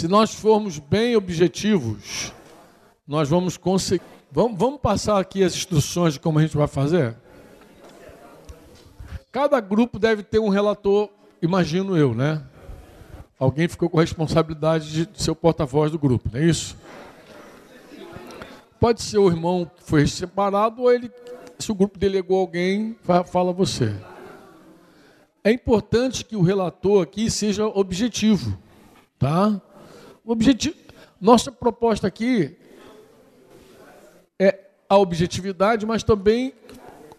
Se nós formos bem objetivos, nós vamos conseguir. Vamos, vamos passar aqui as instruções de como a gente vai fazer? Cada grupo deve ter um relator, imagino eu, né? Alguém ficou com a responsabilidade de ser o porta-voz do grupo, não é isso? Pode ser o irmão que foi separado ou ele, se o grupo delegou alguém, fala você. É importante que o relator aqui seja objetivo, tá? Objetivo, nossa proposta aqui é a objetividade, mas também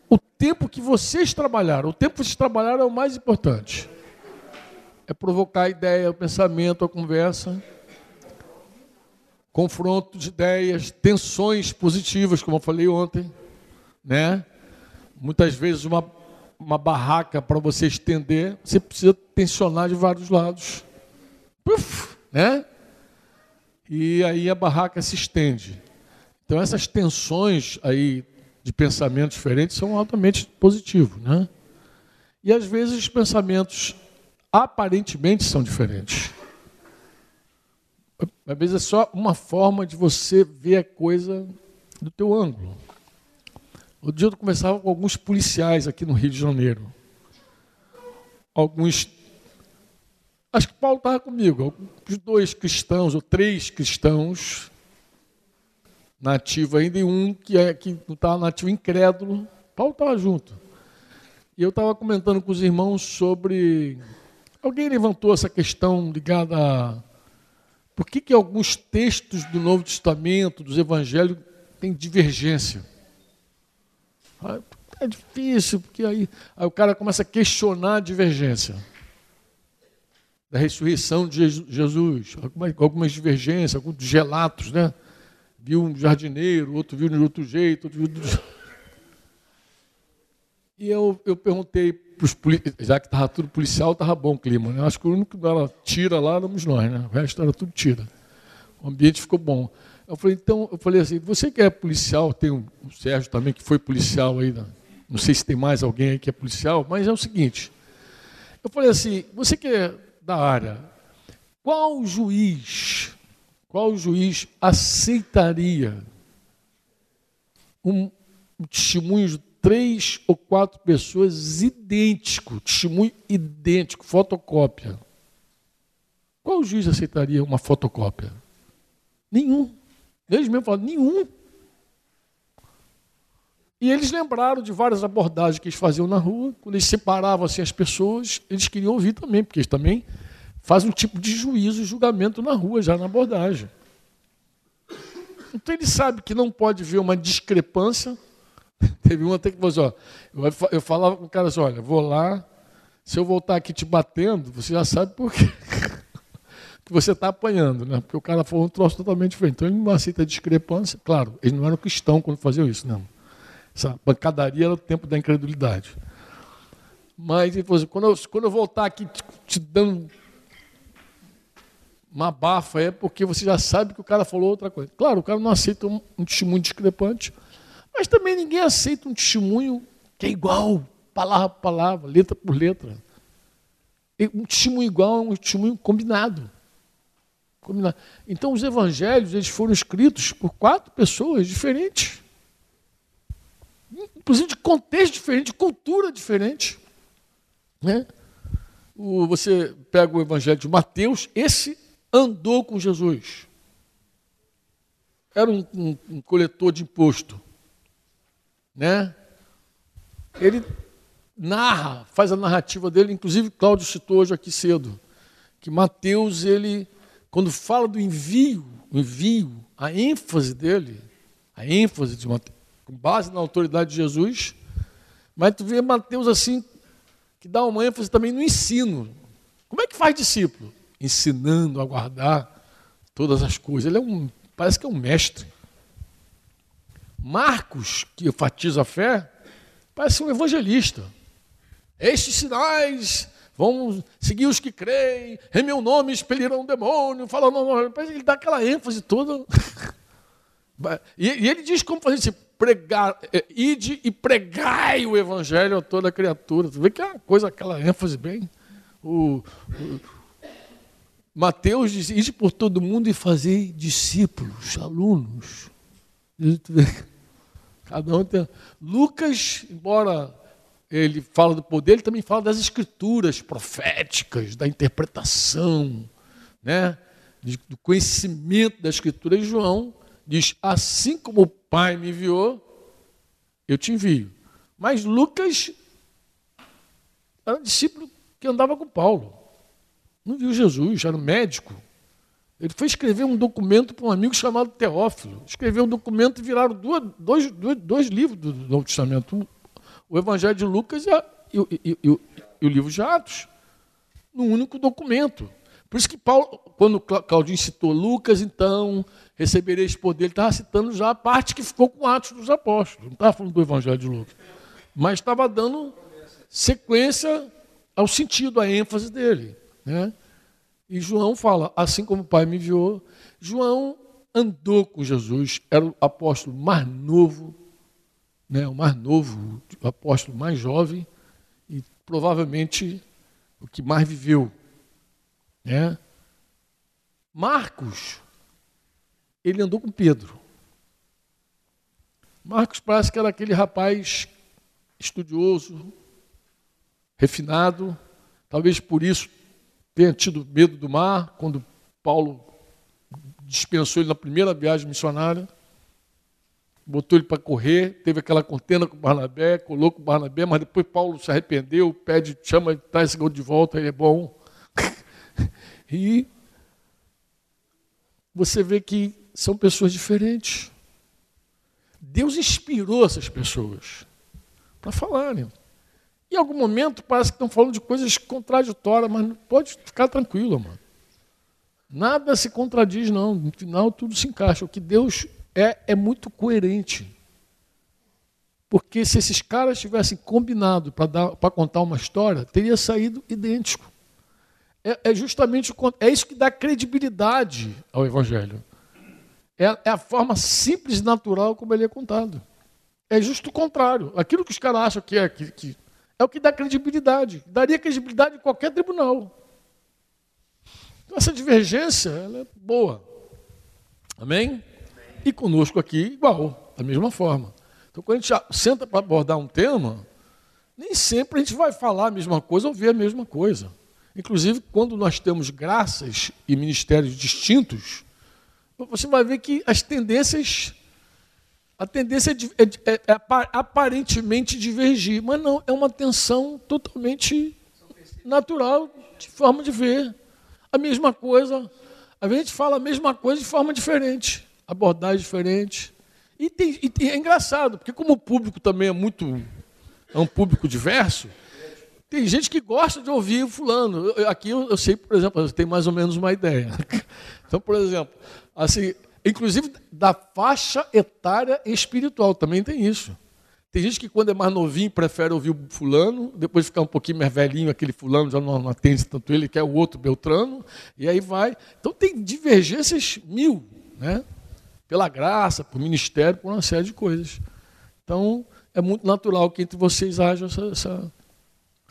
o tempo que vocês trabalharam. O tempo que vocês trabalharam é o mais importante. É provocar a ideia, o pensamento, a conversa, confronto de ideias, tensões positivas, como eu falei ontem, né? Muitas vezes uma, uma barraca para você estender, você precisa tensionar de vários lados. Puf, né? E aí a barraca se estende. Então essas tensões aí de pensamentos diferentes são altamente positivos, né? E às vezes os pensamentos aparentemente são diferentes. Às vezes é só uma forma de você ver a coisa do teu ângulo. O dia eu conversava com alguns policiais aqui no Rio de Janeiro. Alguns. Acho que Paulo estava comigo. Os dois cristãos, ou três cristãos, nativo ainda, e um que, é, que não estava nativo incrédulo. Paulo estava junto. E eu estava comentando com os irmãos sobre. Alguém levantou essa questão ligada a. Por que, que alguns textos do Novo Testamento, dos Evangelhos, têm divergência? É difícil, porque aí, aí o cara começa a questionar a divergência da ressurreição de Jesus, algumas, algumas divergências, alguns relatos, né? viu um jardineiro, outro viu de outro jeito, outro viu de... E eu, eu perguntei para os policiais, já que estava tudo policial, estava bom o clima. Né? Acho que o único que dava tira lá éramos nós, né? O resto era tudo tira. O ambiente ficou bom. Eu falei, então, eu falei assim, você que é policial, tem o Sérgio também que foi policial aí, né? não sei se tem mais alguém aí que é policial, mas é o seguinte. Eu falei assim, você que é da área, qual juiz qual juiz aceitaria um, um testemunho de três ou quatro pessoas idêntico, testemunho idêntico, fotocópia? Qual juiz aceitaria uma fotocópia? Nenhum. Eles mesmos falaram, nenhum. E eles lembraram de várias abordagens que eles faziam na rua, quando eles separavam assim, as pessoas, eles queriam ouvir também, porque eles também faz um tipo de juízo, julgamento na rua, já na abordagem. Então ele sabe que não pode ver uma discrepância. Teve um até que falou assim, ó, eu falava com o cara assim, olha, vou lá, se eu voltar aqui te batendo, você já sabe por quê. que você está apanhando, né? Porque o cara falou um troço totalmente diferente. Então ele não aceita discrepância. Claro, eles não eram cristãos quando faziam isso, não. Essa pancadaria era o tempo da incredulidade. Mas ele falou assim, quando eu, quando eu voltar aqui te, te dando uma bafa é porque você já sabe que o cara falou outra coisa. Claro, o cara não aceita um, um testemunho discrepante, mas também ninguém aceita um testemunho que é igual, palavra por palavra, letra por letra. Um testemunho igual é um testemunho combinado. combinado. Então, os evangelhos eles foram escritos por quatro pessoas diferentes. Inclusive de contexto diferente, de cultura diferente. Né? O, você pega o evangelho de Mateus, esse andou com Jesus. Era um, um, um coletor de imposto. Né? Ele narra, faz a narrativa dele, inclusive Cláudio citou hoje aqui cedo, que Mateus, ele, quando fala do envio, envio, a ênfase dele, a ênfase de Mateus, com base na autoridade de Jesus, mas tu vê Mateus assim, que dá uma ênfase também no ensino. Como é que faz discípulo? ensinando a guardar todas as coisas. Ele é um, parece que é um mestre. Marcos, que enfatiza a fé, parece um evangelista. Estes sinais vão seguir os que creem, em meu nome expelirão o demônio, fala, não, não, ele dá aquela ênfase toda. e, e, ele diz como fazer isso, pregar, é, ide e pregai o evangelho a toda criatura. Tu vê que é uma coisa, aquela ênfase bem. O, o, Mateus diz: ide por todo mundo e fazer discípulos, alunos. Cada um tem. Lucas, embora ele fala do poder, ele também fala das escrituras proféticas, da interpretação, né? do conhecimento da escritura. E João diz: assim como Pai me enviou, eu te envio. Mas Lucas era um discípulo que andava com Paulo. Não viu Jesus, era um médico. Ele foi escrever um documento para um amigo chamado Teófilo. Escreveu um documento e viraram duas, dois, dois, dois, livros do Novo Testamento. O Evangelho de Lucas e, a, e, e, e o livro de Atos. Num único documento. Por isso que Paulo, quando Claudinho citou Lucas, então, recebereis poder, ele estava citando já a parte que ficou com Atos dos Apóstolos. Não estava falando do Evangelho de Lucas. Mas estava dando sequência ao sentido, à ênfase dele. Né? E João fala, assim como o Pai me enviou, João andou com Jesus, era o apóstolo mais novo, né, o mais novo, o apóstolo mais jovem e provavelmente o que mais viveu. Né? Marcos, ele andou com Pedro. Marcos parece que era aquele rapaz estudioso, refinado, talvez por isso tenha tido medo do mar, quando Paulo dispensou ele na primeira viagem missionária, botou ele para correr, teve aquela contenda com Barnabé, colocou o Barnabé, mas depois Paulo se arrependeu, pede, chama, traz esse gol de volta, ele é bom. e você vê que são pessoas diferentes. Deus inspirou essas pessoas para falarem. Em algum momento parece que estão falando de coisas contraditórias, mas pode ficar tranquilo, mano. Nada se contradiz, não. No final tudo se encaixa. O que Deus é é muito coerente. Porque se esses caras tivessem combinado para contar uma história, teria saído idêntico. É, é, justamente é isso que dá credibilidade ao Evangelho. É, é a forma simples e natural como ele é contado. É justo o contrário. Aquilo que os caras acham que é que, que é o que dá credibilidade. Daria credibilidade em qualquer tribunal. Então, essa divergência é boa. Amém? E conosco aqui, igual, da mesma forma. Então, quando a gente senta para abordar um tema, nem sempre a gente vai falar a mesma coisa ou ver a mesma coisa. Inclusive, quando nós temos graças e ministérios distintos, você vai ver que as tendências a tendência é, é, é, é, aparentemente divergir, mas não, é uma tensão totalmente natural de forma de ver. A mesma coisa, a gente fala a mesma coisa de forma diferente, abordagem diferente. E, tem, e é engraçado, porque como o público também é muito, é um público diverso, tem gente que gosta de ouvir o fulano. Eu, aqui eu, eu sei, por exemplo, eu tenho mais ou menos uma ideia. Então, por exemplo, assim, Inclusive da faixa etária espiritual, também tem isso. Tem gente que quando é mais novinho prefere ouvir o fulano, depois ficar um pouquinho mais velhinho, aquele fulano já não, atende tanto ele, quer o outro Beltrano, e aí vai. Então tem divergências mil, né? Pela graça, por ministério, por uma série de coisas. Então é muito natural que entre vocês haja essa, essa,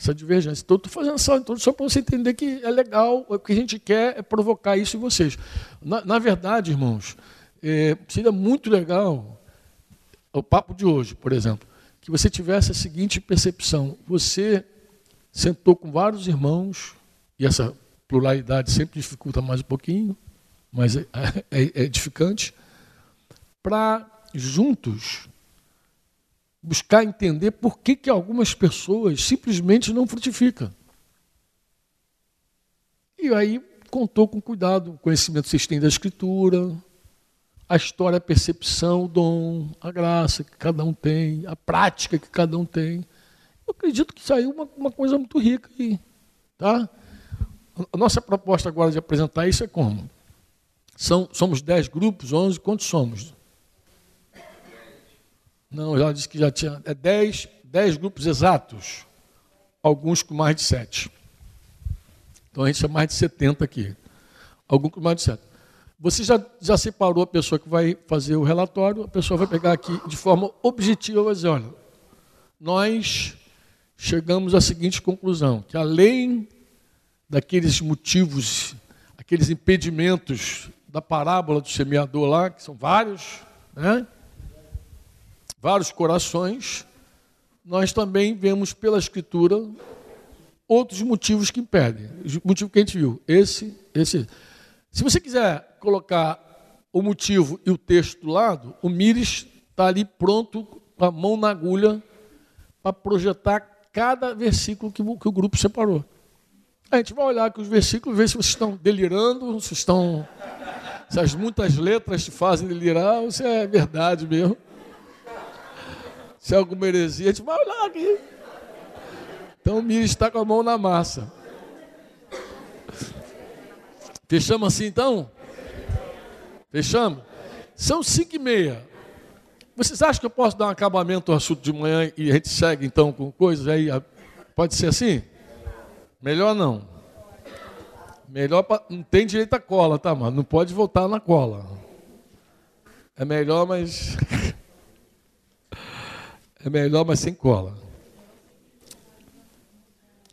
essa divergência. Então estou fazendo só, então, só para você entender que é legal, o que a gente quer é provocar isso em vocês. Na, na verdade, irmãos, é, seria muito legal o papo de hoje, por exemplo, que você tivesse a seguinte percepção: você sentou com vários irmãos, e essa pluralidade sempre dificulta mais um pouquinho, mas é, é, é edificante, para juntos buscar entender por que, que algumas pessoas simplesmente não frutificam. E aí contou com cuidado, o conhecimento que vocês têm da Escritura, a história, a percepção, o dom, a graça que cada um tem, a prática que cada um tem. Eu acredito que saiu uma, uma coisa muito rica aí. Tá? A nossa proposta agora de apresentar isso é como? São, somos 10 grupos, 11, quantos somos? Não, já disse que já tinha. É 10, 10 grupos exatos. Alguns com mais de 7. Então a gente é mais de 70 aqui. Alguns com mais de 7. Você já, já separou a pessoa que vai fazer o relatório, a pessoa vai pegar aqui de forma objetiva e vai dizer, olha, nós chegamos à seguinte conclusão, que além daqueles motivos, aqueles impedimentos da parábola do semeador lá, que são vários, né? Vários corações, nós também vemos pela Escritura outros motivos que impedem. O motivo que a gente viu, esse, esse. Se você quiser colocar o motivo e o texto do lado, o Mires está ali pronto, com a mão na agulha, para projetar cada versículo que, o grupo separou. A gente vai olhar aqui os versículos, ver se vocês estão delirando, se estão. Se as muitas letras te fazem delirar, ou se é verdade mesmo. Se é alguma heresia, a gente vai olhar aqui. Então o Miri está com a mão na massa. Fechamos assim então? Fechamos? São cinco e meia. Vocês acham que eu posso dar um acabamento ao assunto de manhã e a gente segue então com coisas aí? Pode ser assim? Melhor não. Melhor pra, não tem direito a cola, tá, mano? Não pode voltar na cola. É melhor, mas é melhor, mas sem cola.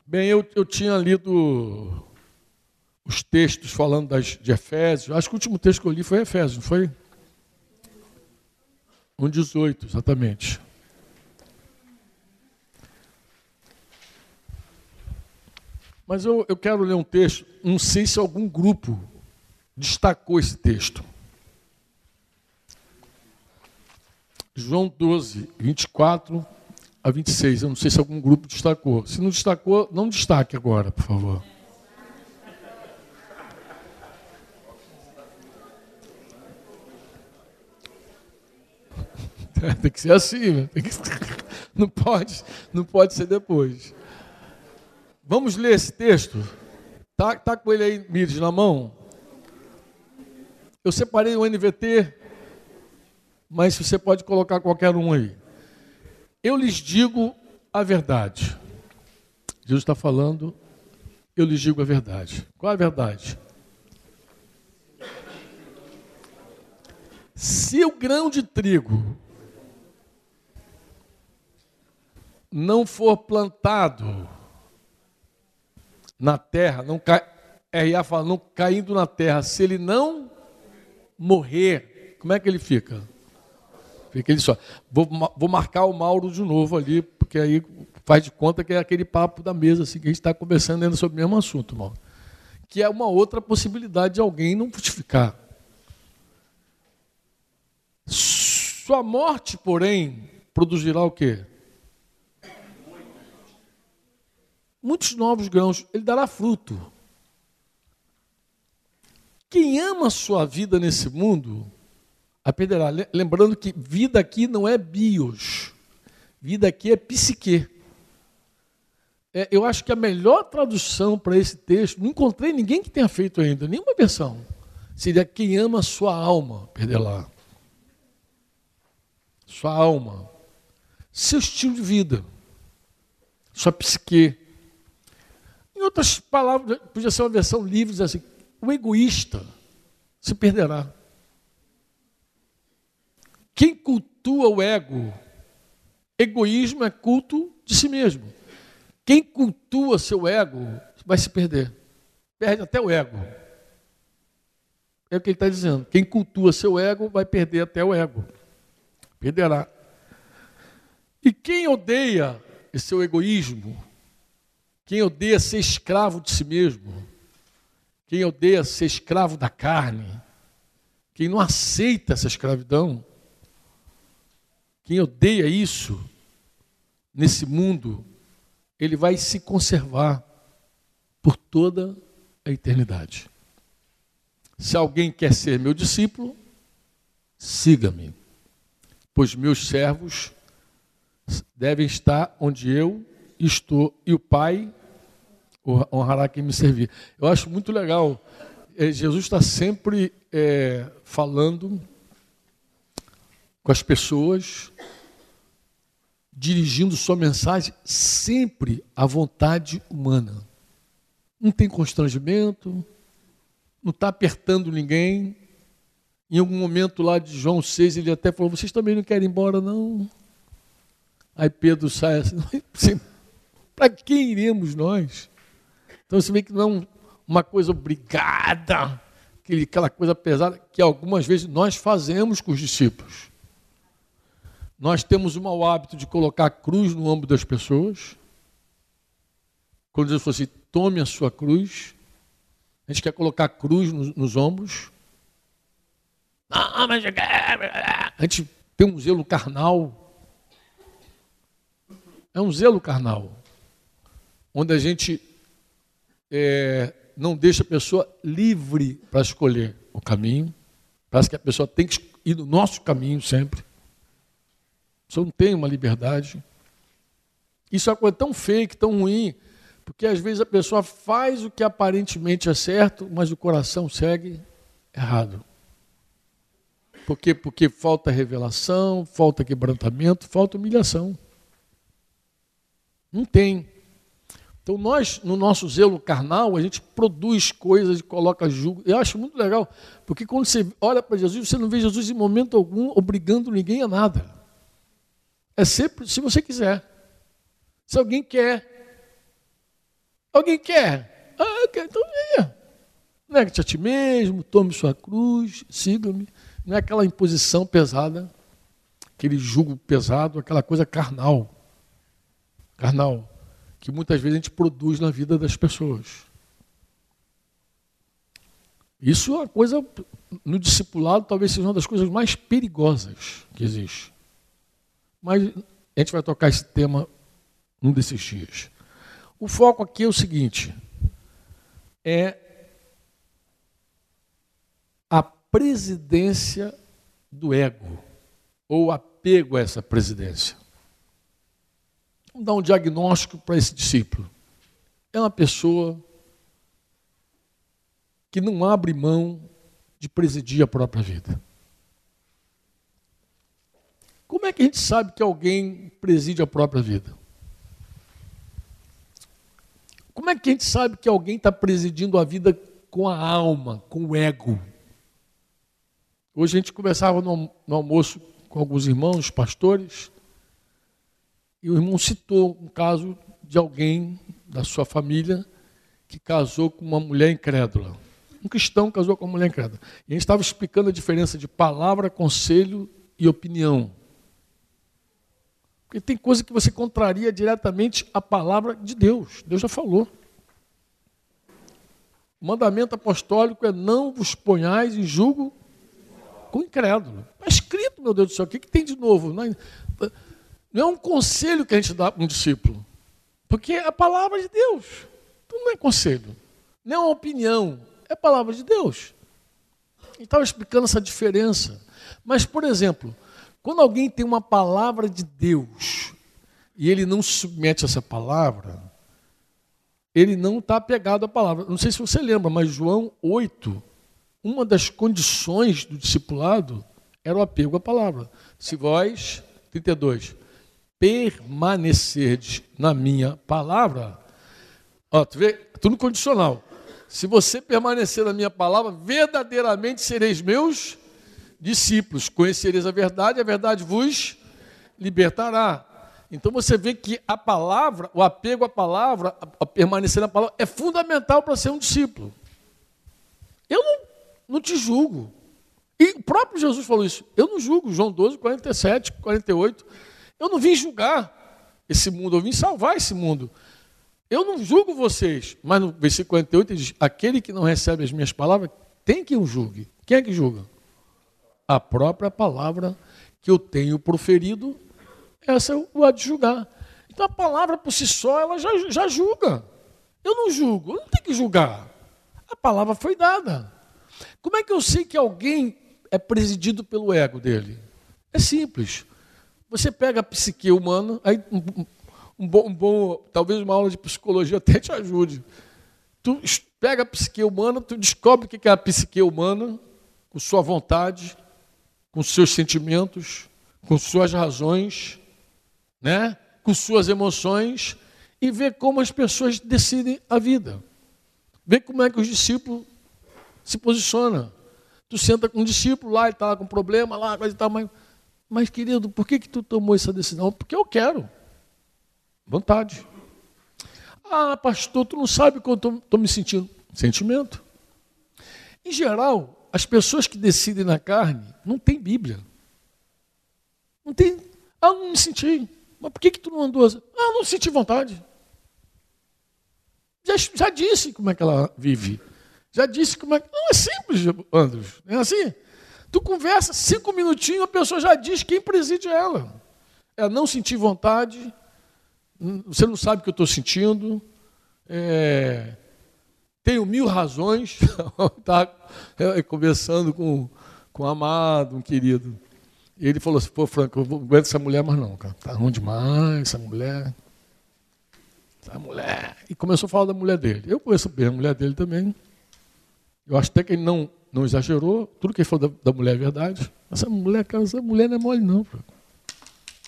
Bem, eu, eu tinha lido os textos falando das, de Efésios. Acho que o último texto que eu li foi Efésios, não foi? 1,18, exatamente. Mas eu, eu quero ler um texto, não sei se algum grupo destacou esse texto. João 12, 24 a 26. Eu não sei se algum grupo destacou. Se não destacou, não destaque agora, por favor. Tem que ser assim, né? que... não pode, não pode ser depois. Vamos ler esse texto. Tá, tá com ele aí, Mires, na mão. Eu separei o NVT mas você pode colocar qualquer um aí. Eu lhes digo a verdade. Jesus está falando, eu lhes digo a verdade. Qual é a verdade? Se o grão de trigo não for plantado na terra, não cai, R.A. fala, não caindo na terra, se ele não morrer, como é que ele fica? Fica ele só. Vou, vou marcar o Mauro de novo ali, porque aí faz de conta que é aquele papo da mesa, assim, que a gente está conversando ainda sobre o mesmo assunto, Mauro. Que é uma outra possibilidade de alguém não frutificar. Sua morte, porém, produzirá o quê? Muitos novos grãos, ele dará fruto. Quem ama a sua vida nesse mundo, aprenderá. Lembrando que vida aqui não é bios, vida aqui é psique. É, eu acho que a melhor tradução para esse texto, não encontrei ninguém que tenha feito ainda, nenhuma versão, seria quem ama a sua alma, perderá. Sua alma, seu estilo de vida, sua psique. Em outras palavras, podia ser uma versão livre, assim, o egoísta se perderá. Quem cultua o ego, egoísmo é culto de si mesmo. Quem cultua seu ego vai se perder. Perde até o ego. É o que ele está dizendo. Quem cultua seu ego vai perder até o ego. Perderá. E quem odeia esse seu egoísmo, quem odeia ser escravo de si mesmo, quem odeia ser escravo da carne, quem não aceita essa escravidão, quem odeia isso nesse mundo, ele vai se conservar por toda a eternidade. Se alguém quer ser meu discípulo, siga-me, pois meus servos devem estar onde eu estou e o Pai honrará quem me servir. Eu acho muito legal. É, Jesus está sempre é, falando com as pessoas, dirigindo sua mensagem sempre à vontade humana. Não tem constrangimento, não está apertando ninguém. Em algum momento lá de João 6, ele até falou: Vocês também não querem ir embora, não? Aí Pedro sai assim: Para quem iremos nós? Então você vê que não é um, uma coisa obrigada, aquela coisa pesada que algumas vezes nós fazemos com os discípulos. Nós temos o mau hábito de colocar a cruz no ombro das pessoas. Quando Jesus fosse, assim, tome a sua cruz. A gente quer colocar a cruz nos, nos ombros. Não, mas a gente tem um zelo carnal. É um zelo carnal. Onde a gente é, não deixa a pessoa livre para escolher o caminho. Parece que a pessoa tem que ir no nosso caminho sempre. A pessoa não tem uma liberdade. Isso é uma coisa tão fake, tão ruim, porque às vezes a pessoa faz o que aparentemente é certo, mas o coração segue errado. Por quê? Porque falta revelação, falta quebrantamento, falta humilhação. Não tem. Então nós, no nosso zelo carnal, a gente produz coisas e coloca julgo. Eu acho muito legal, porque quando você olha para Jesus, você não vê Jesus em momento algum obrigando ninguém a nada. É sempre se você quiser. Se alguém quer. Alguém quer? Ah, quer, então venha. Negue-te a ti mesmo, tome sua cruz, siga-me. Não é aquela imposição pesada, aquele jugo pesado, aquela coisa carnal. Carnal que muitas vezes a gente produz na vida das pessoas. Isso é uma coisa, no discipulado, talvez seja uma das coisas mais perigosas que existe. Mas a gente vai tocar esse tema num desses dias. O foco aqui é o seguinte: é a presidência do ego, ou apego a essa presidência. Vamos dar um diagnóstico para esse discípulo. É uma pessoa que não abre mão de presidir a própria vida. Como é que a gente sabe que alguém preside a própria vida? Como é que a gente sabe que alguém está presidindo a vida com a alma, com o ego? Hoje a gente conversava no, no almoço com alguns irmãos, pastores, e o irmão citou um caso de alguém da sua família que casou com uma mulher incrédula. Um cristão casou com uma mulher incrédula. E a gente estava explicando a diferença de palavra, conselho e opinião. Porque tem coisa que você contraria diretamente a palavra de Deus. Deus já falou. O mandamento apostólico é não vos ponhais em julgo com incrédulo. Está escrito, meu Deus do céu, o que, que tem de novo? Não é, não é um conselho que a gente dá para um discípulo, porque é a palavra de Deus. Então não é conselho, não é uma opinião, é a palavra de Deus. E estava explicando essa diferença. Mas, por exemplo, quando alguém tem uma palavra de Deus e ele não se submete a essa palavra, ele não está apegado à palavra. Não sei se você lembra, mas João 8, uma das condições do discipulado era o apego à palavra. Se vós, 32, permanecerdes na minha palavra. Ó, tu vê, tudo condicional. Se você permanecer na minha palavra, verdadeiramente sereis meus discípulos. Conhecereis a verdade, a verdade vos libertará. Então você vê que a palavra, o apego à palavra, a permanecer na palavra, é fundamental para ser um discípulo. Eu não, não te julgo. E o próprio Jesus falou isso. Eu não julgo. João 12, 47, 48. Eu não vim julgar esse mundo, eu vim salvar esse mundo. Eu não julgo vocês, mas no versículo 48 ele diz: aquele que não recebe as minhas palavras, tem que o julgue. Quem é que julga? A própria palavra que eu tenho proferido, essa eu de julgar. Então a palavra por si só, ela já, já julga. Eu não julgo, eu não tenho que julgar. A palavra foi dada. Como é que eu sei que alguém é presidido pelo ego dele? É simples. Você pega a psique humana, aí um, um, bom, um bom, talvez uma aula de psicologia até te ajude. Tu pega a psique humana, tu descobre o que é a psique humana, com sua vontade, com seus sentimentos, com suas razões, né? com suas emoções, e vê como as pessoas decidem a vida. Vê como é que os discípulos se posicionam. Tu senta com um discípulo lá, ele está com problema lá, coisa e tal, mas mas, querido, por que, que tu tomou essa decisão? Porque eu quero. Vontade. Ah, pastor, tu não sabe eu estou me sentindo. Sentimento. Em geral, as pessoas que decidem na carne não têm Bíblia. Não tem. Ah, não me senti. Mas por que, que tu não andou? Ah, não senti vontade. Já, já disse como é que ela vive. Já disse como é que. Não, é simples, Andros. É assim. Tu conversa cinco minutinhos, a pessoa já diz quem preside ela. É não sentir vontade, você não sabe o que eu estou sentindo, é, tenho mil razões. É, conversando com, com um amado, um querido. E ele falou assim, pô, Franco, eu não aguento essa mulher mais não, cara. Tá ruim demais, essa mulher. Essa mulher. E começou a falar da mulher dele. Eu conheço bem a mulher dele também. Eu acho até que ele não, não exagerou. Tudo que ele falou da, da mulher é verdade. Essa mulher, cara, essa mulher não é mole, não. Franco.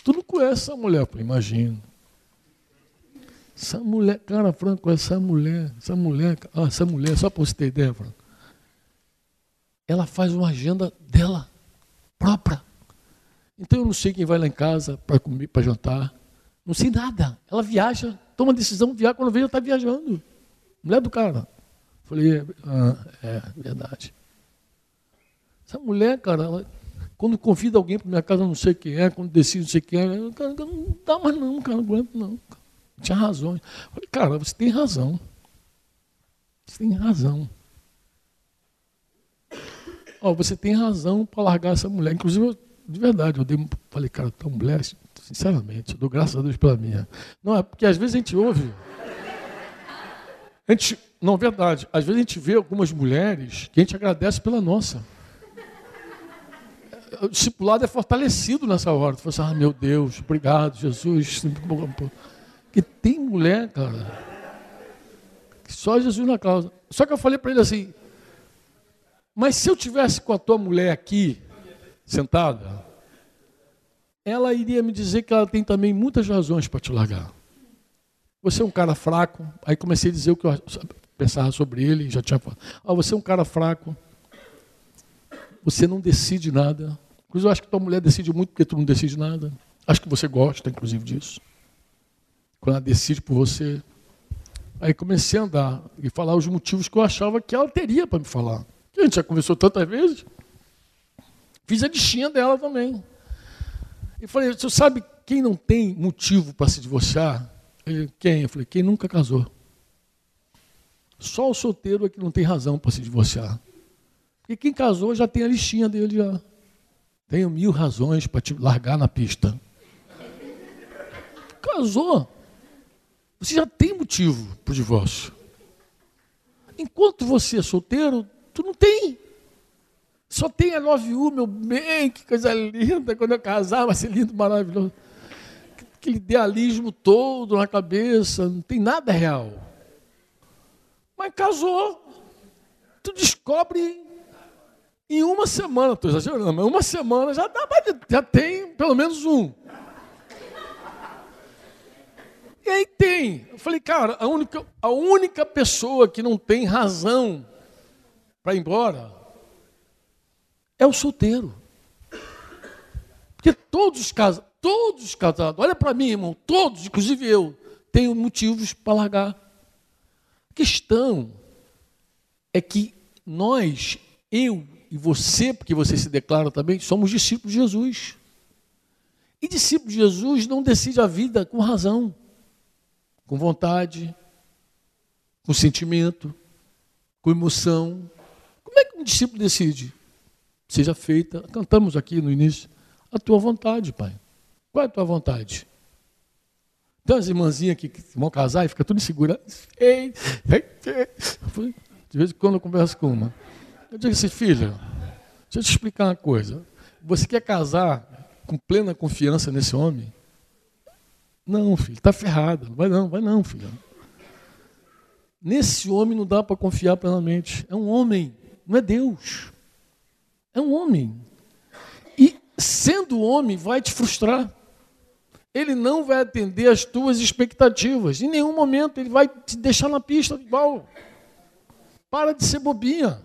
Tu não conhece essa mulher, pô, imagino. Essa mulher, cara, Franco, essa mulher, essa mulher, ah, essa mulher, só para você ter ideia, Franco. Ela faz uma agenda dela própria. Então eu não sei quem vai lá em casa para comer, para jantar. Não sei nada. Ela viaja, toma decisão, viaja. Quando veio, está viajando. Mulher do cara. Falei, ah, é verdade. Essa mulher, cara, ela, quando convida alguém para minha casa, não sei quem é, quando decide, não sei quem é, cara, não dá mais não, cara, não aguento não. Tinha razão. Falei, cara, você tem razão. Você tem razão. Ó, você tem razão para largar essa mulher. Inclusive, eu de verdade, eu dei, falei, cara, tão mulher, sinceramente, eu dou graças a Deus pela minha. Não, é porque às vezes a gente ouve. A gente, não, verdade, às vezes a gente vê algumas mulheres que a gente agradece pela nossa. O discipulado é fortalecido nessa hora. Tu fala assim, ah, meu Deus, obrigado, Jesus. Que tem mulher, cara, que só Jesus na causa. Só que eu falei para ele assim, mas se eu tivesse com a tua mulher aqui, sentada, ela iria me dizer que ela tem também muitas razões para te largar. Você é um cara fraco. Aí comecei a dizer o que eu pensava sobre ele, já tinha falado. Ah, você é um cara fraco. Você não decide nada. Inclusive, eu acho que tua mulher decide muito porque tu não decide nada. Acho que você gosta, inclusive, disso. Quando ela decide por você. Aí comecei a andar e falar os motivos que eu achava que ela teria para me falar. Que a gente já conversou tantas vezes. Fiz a listinha dela também. E falei, você sabe quem não tem motivo para se divorciar? Ele, quem? Eu falei, quem nunca casou. Só o solteiro é que não tem razão para se divorciar. Porque quem casou já tem a listinha dele já. Tenho mil razões para te largar na pista. Casou. Você já tem motivo para o divórcio. Enquanto você é solteiro, tu não tem. Só tem a Love U, meu bem, que coisa linda. Quando eu casar, vai ser lindo, maravilhoso. Aquele idealismo todo na cabeça, não tem nada real. Mas casou, tu descobre em uma semana, estou exagerando, mas uma semana já, dá, já tem pelo menos um. E aí tem. Eu falei, cara, a única, a única pessoa que não tem razão para ir embora é o solteiro. Porque todos os casados, todos os casados, olha para mim, irmão, todos, inclusive eu, tenho motivos para largar. A questão é que nós, eu e você, porque você se declara também, somos discípulos de Jesus. E discípulo de Jesus não decide a vida com razão, com vontade, com sentimento, com emoção. Como é que um discípulo decide? seja feita, cantamos aqui no início, a tua vontade, Pai. Qual é a tua vontade? Tem umas irmãzinhas que vão casar e fica tudo segurando. De vez em quando eu converso com uma. Eu digo assim, filha, deixa eu te explicar uma coisa. Você quer casar com plena confiança nesse homem? Não, filho, está ferrado. Vai não, vai não, filha. Nesse homem não dá para confiar plenamente. É um homem, não é Deus. É um homem. E sendo homem, vai te frustrar. Ele não vai atender às tuas expectativas. Em nenhum momento ele vai te deixar na pista igual. Para de ser bobinha.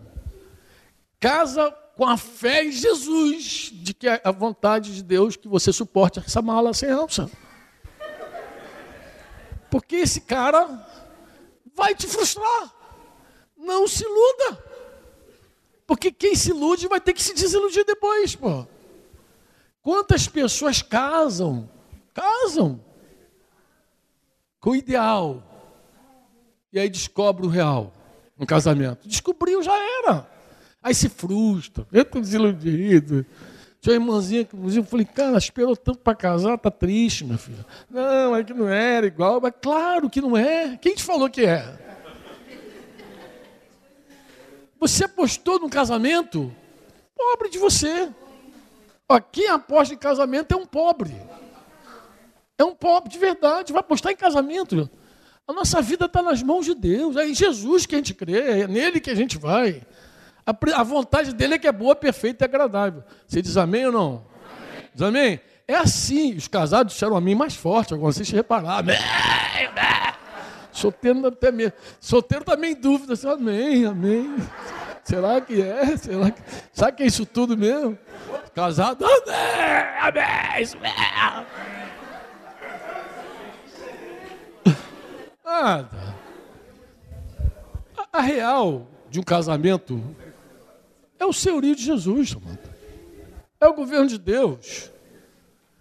Casa com a fé em Jesus, de que é a vontade de Deus que você suporte essa mala sem alça. Porque esse cara vai te frustrar. Não se iluda. Porque quem se ilude vai ter que se desiludir depois, pô. Quantas pessoas casam? Casam com o ideal. E aí descobre o real no casamento. Descobriu, já era. Aí se frustra, entra desiludido. Tinha uma irmãzinha que eu falei, cara, esperou tanto para casar, tá triste, minha filha. Não, é que não era igual, mas claro que não é. Quem te falou que é? Você apostou no casamento? Pobre de você. Ó, quem aposta em casamento é um pobre. É um pobre de verdade. Vai apostar em casamento. A nossa vida está nas mãos de Deus. É em Jesus que a gente crê, é nele que a gente vai. A, a vontade dele é que é boa, perfeita e agradável. Você diz amém ou não? Amém. Diz amém? É assim. Os casados disseram amém mais forte, agora vocês repararam. Amém, amém. Solteiro até mesmo. Solteiro também em dúvida. Assim, amém, amém. Será que é? Será que... Sabe que é isso tudo mesmo? Casado, amém, amém, isso mesmo. Nada. A real de um casamento é o senhorio de Jesus, amado. É o governo de Deus.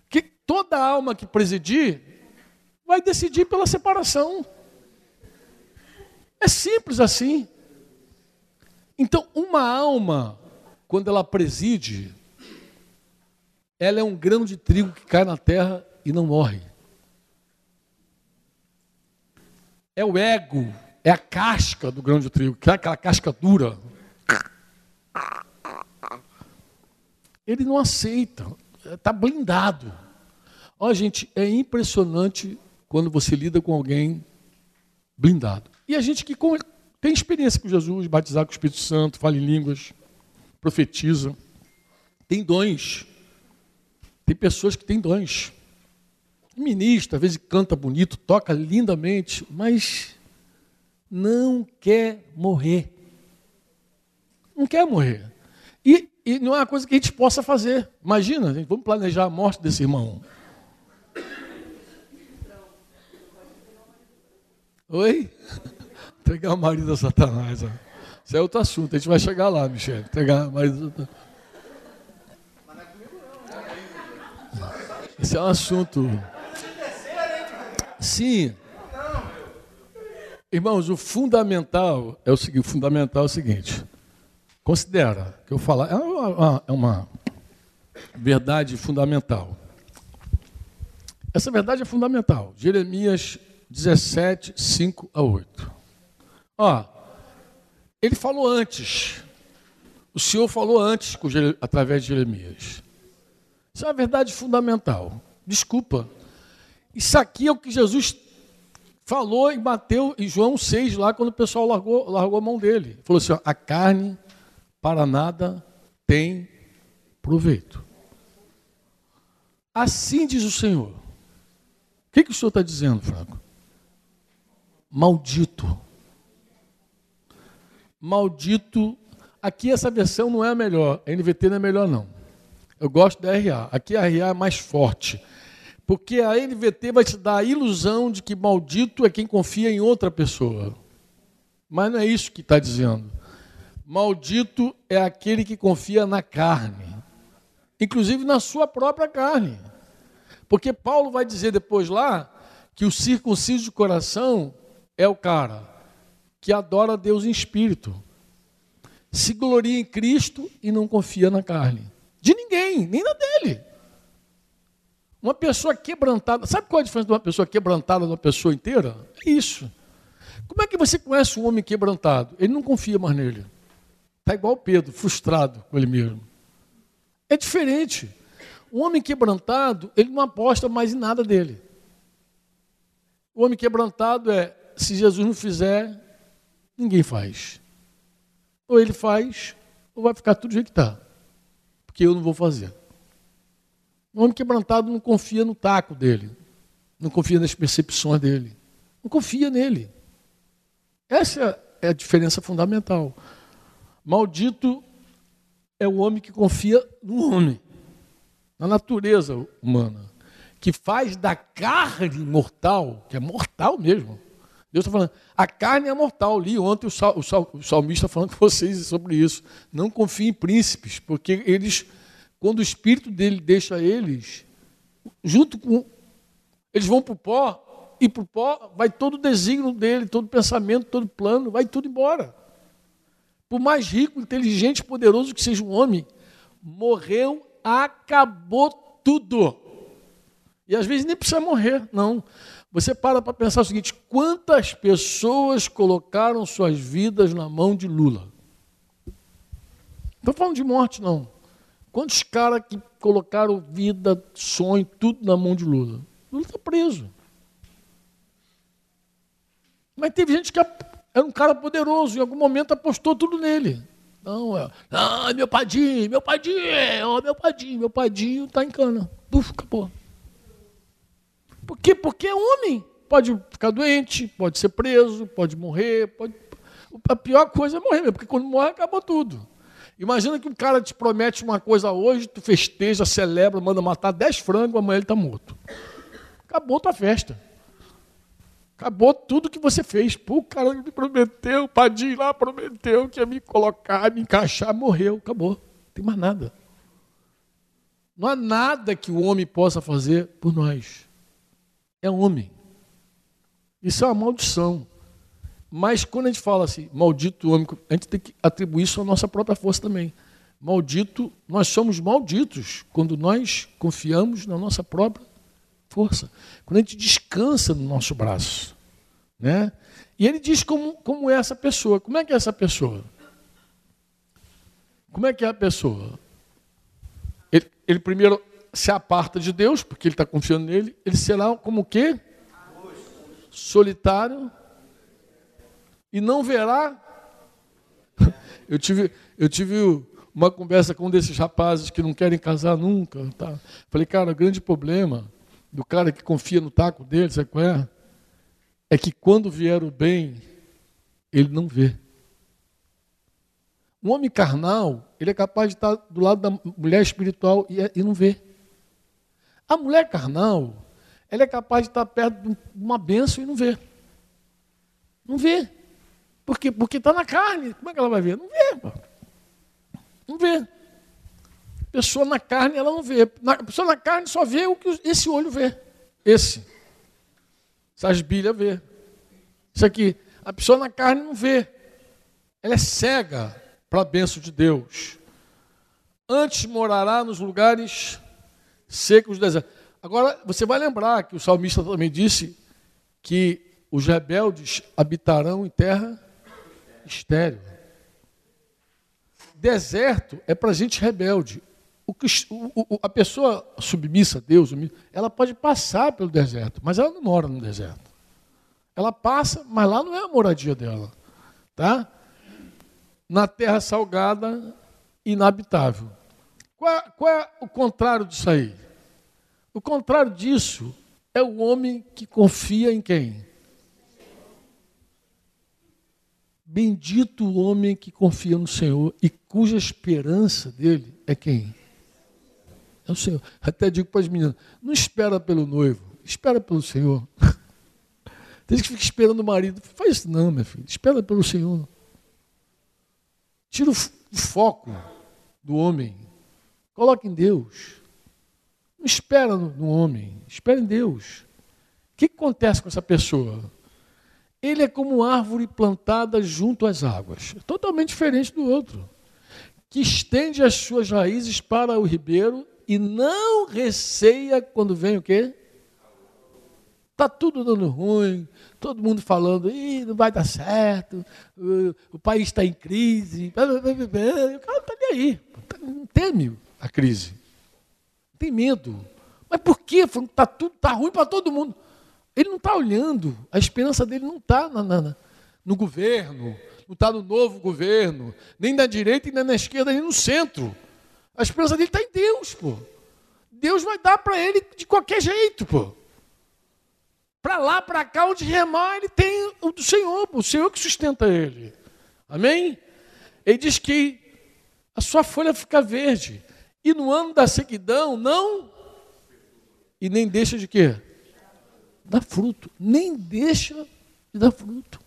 Que toda alma que presidir vai decidir pela separação. É simples assim. Então, uma alma, quando ela preside, ela é um grão de trigo que cai na terra e não morre. É o ego, é a casca do grão de trigo, que é aquela casca dura. Ele não aceita, está blindado. Ó, gente, é impressionante quando você lida com alguém blindado. E a gente que tem experiência com Jesus, batizar com o Espírito Santo, fala em línguas, profetiza, tem dons. Tem pessoas que têm dons. Ministra, às vezes canta bonito, toca lindamente, mas não quer morrer. Não quer morrer. E, e não é uma coisa que a gente possa fazer. Imagina, vamos planejar a morte desse irmão. Oi? Entregar o marido a Satanás. Isso é outro assunto, a gente vai chegar lá, Michel. Entregar o marido a Satanás. Esse é um assunto. Sim. Irmãos, o fundamental é o seguinte, o fundamental é o seguinte. Considera que eu falar é uma, é uma verdade fundamental. Essa verdade é fundamental. Jeremias 17, 5 a 8. Ó, ele falou antes. O Senhor falou antes através de Jeremias. Isso é uma verdade fundamental. Desculpa. Isso aqui é o que Jesus falou em Mateus e João 6, lá quando o pessoal largou, largou a mão dele. Falou assim: ó, a carne para nada tem proveito. Assim diz o Senhor. O que, que o Senhor está dizendo, Franco? Maldito. Maldito. Aqui essa versão não é a melhor. A NVT não é melhor, não. Eu gosto da RA. Aqui a RA é mais forte. Porque a NVT vai te dar a ilusão de que maldito é quem confia em outra pessoa. Mas não é isso que está dizendo. Maldito é aquele que confia na carne, inclusive na sua própria carne. Porque Paulo vai dizer depois lá que o circunciso de coração é o cara que adora Deus em espírito, se gloria em Cristo e não confia na carne. De ninguém, nem na dele. Uma pessoa quebrantada, sabe qual é a diferença de uma pessoa quebrantada de uma pessoa inteira? É isso. Como é que você conhece um homem quebrantado? Ele não confia mais nele. Está igual Pedro, frustrado com ele mesmo. É diferente. O homem quebrantado, ele não aposta mais em nada dele. O homem quebrantado é, se Jesus não fizer, ninguém faz. Ou ele faz, ou vai ficar tudo do jeito que está. Porque eu não vou fazer. O homem quebrantado não confia no taco dele. Não confia nas percepções dele. Não confia nele. Essa é a diferença fundamental. Maldito é o homem que confia no homem, na natureza humana, que faz da carne mortal, que é mortal mesmo, Deus está falando, a carne é mortal. Li ontem o, sal, o, sal, o salmista falando com vocês sobre isso. Não confie em príncipes, porque eles, quando o espírito dele deixa eles, junto com. Eles vão para o pó, e para o pó vai todo o desígnio dele, todo o pensamento, todo o plano, vai tudo embora. Por mais rico, inteligente, poderoso que seja um homem, morreu, acabou tudo. E às vezes nem precisa morrer, não. Você para para pensar o seguinte: quantas pessoas colocaram suas vidas na mão de Lula? Não estou falando de morte, não. Quantos caras que colocaram vida, sonho, tudo na mão de Lula? Lula está preso. Mas teve gente que era um cara poderoso, em algum momento apostou tudo nele. Não, é. Ah, meu padinho, meu padinho, oh, meu padinho, meu padinho está em cana. Puf, acabou. Por quê? Porque é homem. Pode ficar doente, pode ser preso, pode morrer. Pode... A pior coisa é morrer mesmo, porque quando morre acabou tudo. Imagina que um cara te promete uma coisa hoje, tu festeja, celebra, manda matar 10 frangos, amanhã ele está morto. Acabou tua festa. Acabou tudo que você fez. Pô, o cara me prometeu, o padinho lá prometeu que ia me colocar, me encaixar, morreu. Acabou. Não tem mais nada. Não há nada que o homem possa fazer por nós é homem. Isso é uma maldição. Mas quando a gente fala assim, maldito homem, a gente tem que atribuir isso à nossa própria força também. Maldito, nós somos malditos quando nós confiamos na nossa própria força. Quando a gente descansa no nosso braço. Né? E ele diz como, como é essa pessoa. Como é que é essa pessoa? Como é que é a pessoa? Ele, ele primeiro se aparta de Deus, porque ele está confiando nele, ele será como o quê? Solitário e não verá. Eu tive, eu tive uma conversa com um desses rapazes que não querem casar nunca. Tá? Falei, cara, o grande problema do cara que confia no taco dele, sabe qual é? É que quando vier o bem, ele não vê. Um homem carnal, ele é capaz de estar do lado da mulher espiritual e, e não vê. A mulher carnal, ela é capaz de estar perto de uma benção e não vê. Não vê. Por quê? Porque está na carne. Como é que ela vai ver? Não vê. Não vê. Pessoa na carne, ela não vê. A pessoa na carne só vê o que esse olho vê. Esse. Essas bilhas vê. Isso aqui. A pessoa na carne não vê. Ela é cega para a benção de Deus. Antes morará nos lugares secos do deserto. Agora, você vai lembrar que o salmista também disse que os rebeldes habitarão em terra estéril. Deserto é para gente rebelde. O, o, a pessoa submissa a Deus, ela pode passar pelo deserto, mas ela não mora no deserto. Ela passa, mas lá não é a moradia dela. Tá? Na terra salgada, inabitável. Qual é, qual é o contrário disso aí? O contrário disso é o homem que confia em quem? Bendito o homem que confia no Senhor e cuja esperança dele é quem? É o Senhor. Até digo para as meninas: não espera pelo noivo, espera pelo Senhor. Tem que ficar esperando o marido. Faz isso não, minha filha. Espera pelo Senhor. Tira o foco do homem. Coloque em Deus. Não espera no homem, espera em Deus. O que acontece com essa pessoa? Ele é como árvore plantada junto às águas, totalmente diferente do outro, que estende as suas raízes para o ribeiro e não receia quando vem o quê? Está tudo dando ruim, todo mundo falando, Ih, não vai dar certo, o, país está em crise, o cara está nem aí, não teme a crise tem medo. Mas por quê? Está tudo tá ruim para todo mundo. Ele não está olhando, a esperança dele não está no governo, não está no novo governo, nem na direita, nem na esquerda, nem no centro. A esperança dele está em Deus, pô. Deus vai dar para ele de qualquer jeito, pô. Para lá, para cá, onde remar, ele tem o do Senhor, pô. o Senhor que sustenta ele. Amém? Ele diz que a sua folha fica verde. E no ano da sequidão, não. E nem deixa de quê? Dar fruto. Nem deixa e dá fruto.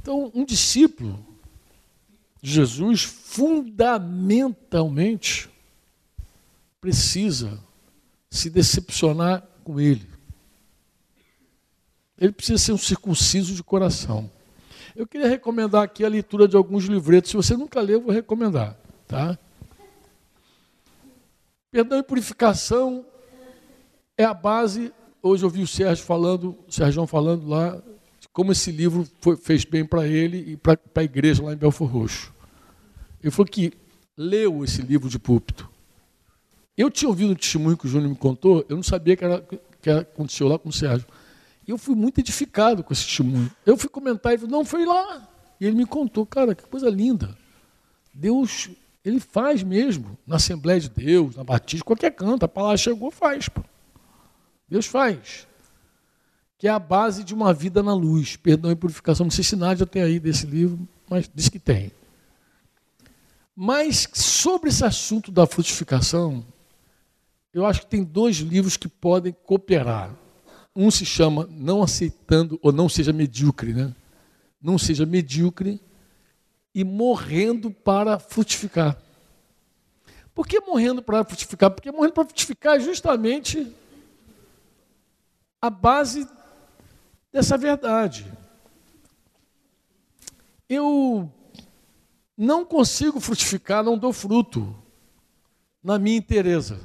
Então, um discípulo de Jesus, fundamentalmente, precisa se decepcionar com ele. Ele precisa ser um circunciso de coração. Eu queria recomendar aqui a leitura de alguns livretos. Se você nunca leu, eu vou recomendar. Tá? Perdão e purificação é a base. Hoje eu vi o Sérgio falando, o Sérgio falando lá, como esse livro foi, fez bem para ele e para a igreja lá em Belfor Roxo. Ele falou que leu esse livro de púlpito. Eu tinha ouvido um testemunho que o Júnior me contou, eu não sabia que, era, que aconteceu lá com o Sérgio. E eu fui muito edificado com esse testemunho. Eu fui comentar e falei, não, foi lá. E ele me contou, cara, que coisa linda. Deus, ele faz mesmo. Na Assembleia de Deus, na Batista, qualquer canto. A palavra chegou, faz. Pô. Deus faz. Que é a base de uma vida na luz. Perdão e purificação. Não sei se Nádia tem aí desse livro, mas diz que tem. Mas sobre esse assunto da frutificação, eu acho que tem dois livros que podem cooperar. Um se chama Não Aceitando, ou Não Seja Medíocre, né? Não seja medíocre e morrendo para frutificar. Por que morrendo para frutificar? Porque morrendo para frutificar é justamente a base dessa verdade. Eu não consigo frutificar, não dou fruto na minha inteireza.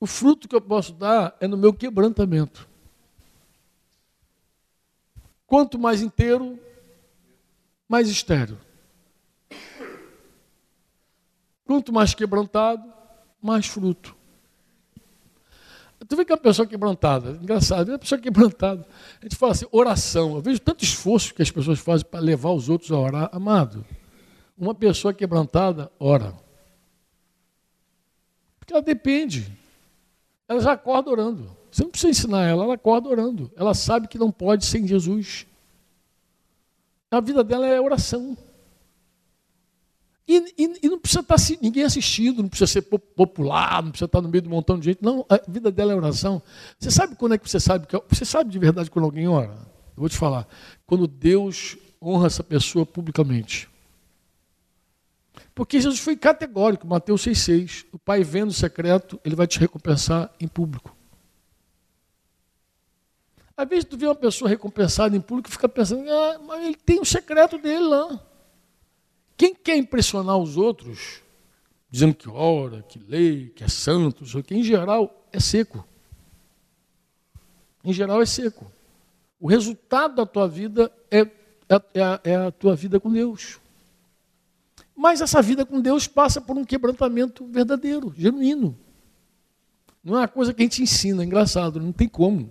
O fruto que eu posso dar é no meu quebrantamento. Quanto mais inteiro, mais estéreo. Quanto mais quebrantado, mais fruto. Tu vê que é uma pessoa quebrantada, engraçado, é uma pessoa quebrantada. A gente fala assim, oração. Eu vejo tanto esforço que as pessoas fazem para levar os outros a orar. Amado, uma pessoa quebrantada ora. Porque ela depende. Ela já acorda orando. Você não precisa ensinar ela, ela acorda orando. Ela sabe que não pode sem Jesus. A vida dela é oração. E, e, e, não precisa estar ninguém assistindo, não precisa ser popular, não precisa estar no meio de um montão de gente. Não, a vida dela é oração. Você sabe quando é que você sabe que você sabe de verdade quando alguém ora? Eu vou te falar. Quando Deus honra essa pessoa publicamente. Porque Jesus foi categórico, Mateus 6,6. O Pai vendo o secreto, ele vai te recompensar em público. Às vezes tu vê uma pessoa recompensada em público e fica pensando, ah, mas ele tem o um secreto dele lá. Quem quer impressionar os outros, dizendo que ora, que lê, que é santo, que em geral é seco. Em geral é seco. O resultado da tua vida é, é, é, é a tua vida com Deus. Mas essa vida com Deus passa por um quebrantamento verdadeiro, genuíno. Não é uma coisa que a gente ensina, é engraçado, não tem como.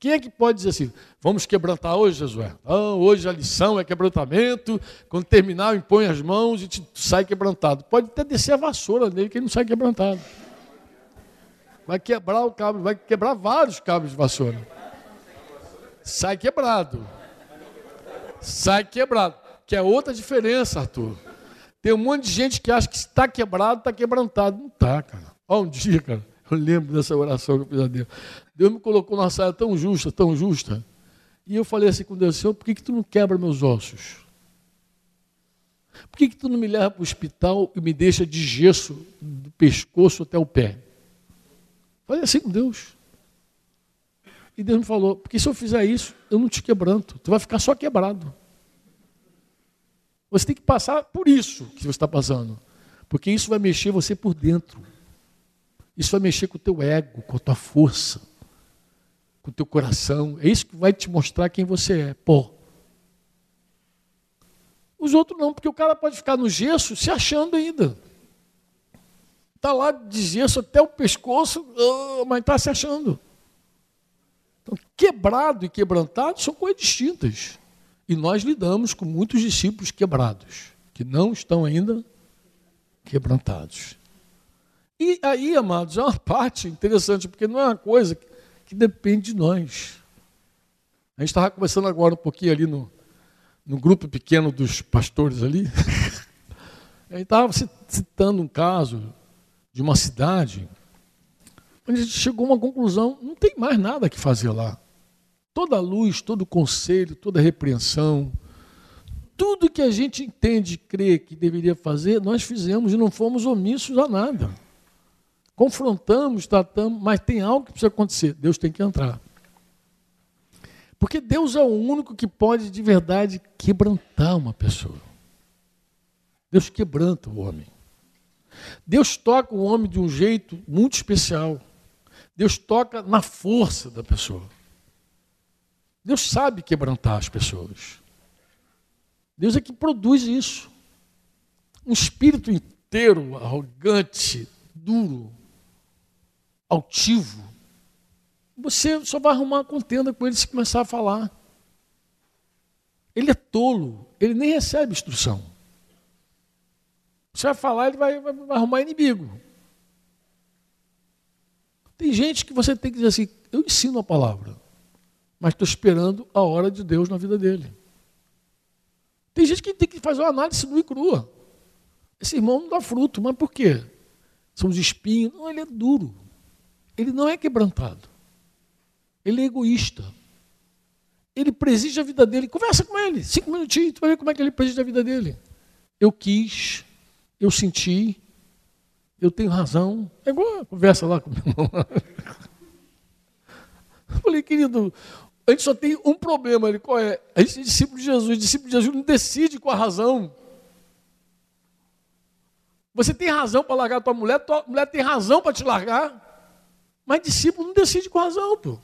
Quem é que pode dizer assim, vamos quebrantar hoje, Josué? Ah, hoje a lição é quebrantamento, quando terminar, impõe as mãos e te sai quebrantado. Pode até descer a vassoura nele, que ele não sai quebrantado. Vai quebrar o cabo, vai quebrar vários cabos de vassoura. Sai quebrado. Sai quebrado. Que é outra diferença, Arthur. Tem um monte de gente que acha que está quebrado, está quebrantado. Não está, cara. Olha um dia, cara. Eu lembro dessa oração que eu fiz a Deus. Deus me colocou numa saia tão justa, tão justa. E eu falei assim com Deus, Senhor, por que, que tu não quebra meus ossos? Por que, que tu não me leva para o hospital e me deixa de gesso do pescoço até o pé? Falei assim com Deus. E Deus me falou, porque se eu fizer isso, eu não te quebranto. Tu vai ficar só quebrado. Você tem que passar por isso que você está passando. Porque isso vai mexer você por dentro. Isso vai mexer com o teu ego, com a tua força, com o teu coração. É isso que vai te mostrar quem você é. Pô. Os outros não, porque o cara pode ficar no gesso se achando ainda. Está lá de gesso até o pescoço, ah, mas está se achando. Então, quebrado e quebrantado são coisas distintas. E nós lidamos com muitos discípulos quebrados, que não estão ainda quebrantados. E aí, amados, é uma parte interessante, porque não é uma coisa que depende de nós. A gente estava conversando agora um pouquinho ali no, no grupo pequeno dos pastores ali. A gente estava citando um caso de uma cidade onde a gente chegou a uma conclusão, não tem mais nada que fazer lá. Toda luz, todo conselho, toda repreensão, tudo que a gente entende e crê que deveria fazer, nós fizemos e não fomos omissos a nada. Confrontamos, tratamos, mas tem algo que precisa acontecer. Deus tem que entrar. Porque Deus é o único que pode de verdade quebrantar uma pessoa. Deus quebranta o homem. Deus toca o homem de um jeito muito especial. Deus toca na força da pessoa. Deus sabe quebrantar as pessoas. Deus é que produz isso. Um espírito inteiro, arrogante, duro, altivo. Você só vai arrumar uma contenda com ele se começar a falar. Ele é tolo, ele nem recebe instrução. Você vai falar, ele vai, vai, vai arrumar inimigo. Tem gente que você tem que dizer assim: eu ensino a palavra, mas estou esperando a hora de Deus na vida dele. Tem gente que tem que fazer uma análise nua e crua. Esse irmão não dá fruto, mas por quê? São os espinhos. Não, ele é duro. Ele não é quebrantado. Ele é egoísta. Ele preside a vida dele. Conversa com ele, cinco minutinhos, tu vai ver como é que ele preside a vida dele. Eu quis, eu senti, eu tenho razão. É igual a conversa lá com o meu irmão. Eu falei, querido, a gente só tem um problema. Ele, qual é? A gente é discípulo de Jesus. Discípulo de Jesus não decide com a razão. Você tem razão para largar a tua mulher, tua mulher tem razão para te largar. Mas discípulo não decide com razão, pô.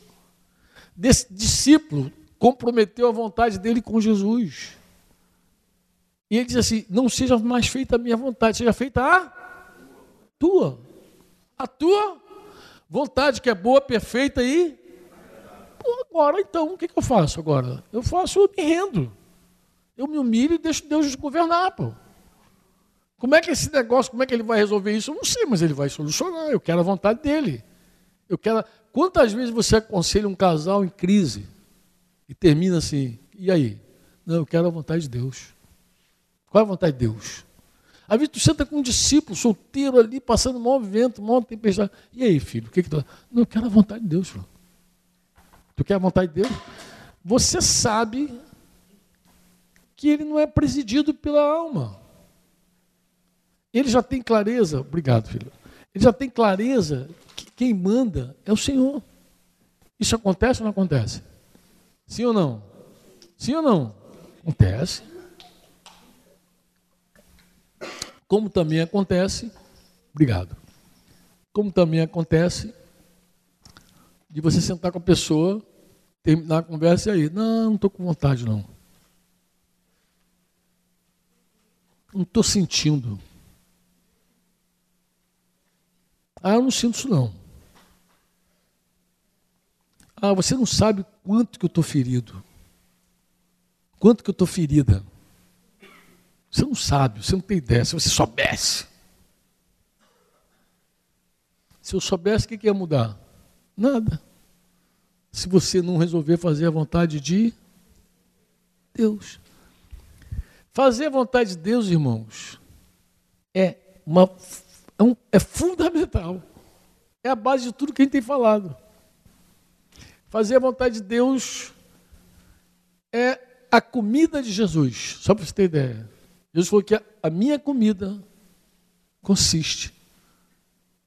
Discípulo comprometeu a vontade dele com Jesus. E ele diz assim: não seja mais feita a minha vontade, seja feita a tua. A tua vontade que é boa, perfeita e agora então, o que, que eu faço agora? Eu faço, eu me rendo. Eu me humilho e deixo Deus governar, pô. Como é que esse negócio, como é que ele vai resolver isso? Eu não sei, mas ele vai solucionar. Eu quero a vontade dele. Eu quero. Quantas vezes você aconselha um casal em crise e termina assim? E aí? Não, eu quero a vontade de Deus. Qual é a vontade de Deus? Às vezes tu senta com um discípulo solteiro ali, passando maior vento, maior tempestade. E aí, filho, o que que tu. Não, eu quero a vontade de Deus, filho. Tu quer a vontade de Deus? Você sabe que ele não é presidido pela alma. Ele já tem clareza, obrigado, filho. Ele já tem clareza quem manda é o Senhor. Isso acontece ou não acontece? Sim ou não? Sim ou não? Acontece. Como também acontece, obrigado. Como também acontece de você sentar com a pessoa, terminar a conversa e aí, não, não estou com vontade não. Não estou sentindo. Ah, eu não sinto isso não. Ah, você não sabe quanto que eu estou ferido. Quanto que eu estou ferida. Você não sabe, você não tem ideia. Se você soubesse. Se eu soubesse, o que, que ia mudar? Nada. Se você não resolver fazer a vontade de Deus. Fazer a vontade de Deus, irmãos, é, uma, é, um, é fundamental. É a base de tudo que a gente tem falado. Fazer a vontade de Deus é a comida de Jesus. Só para você ter ideia. Jesus falou que a, minha comida consiste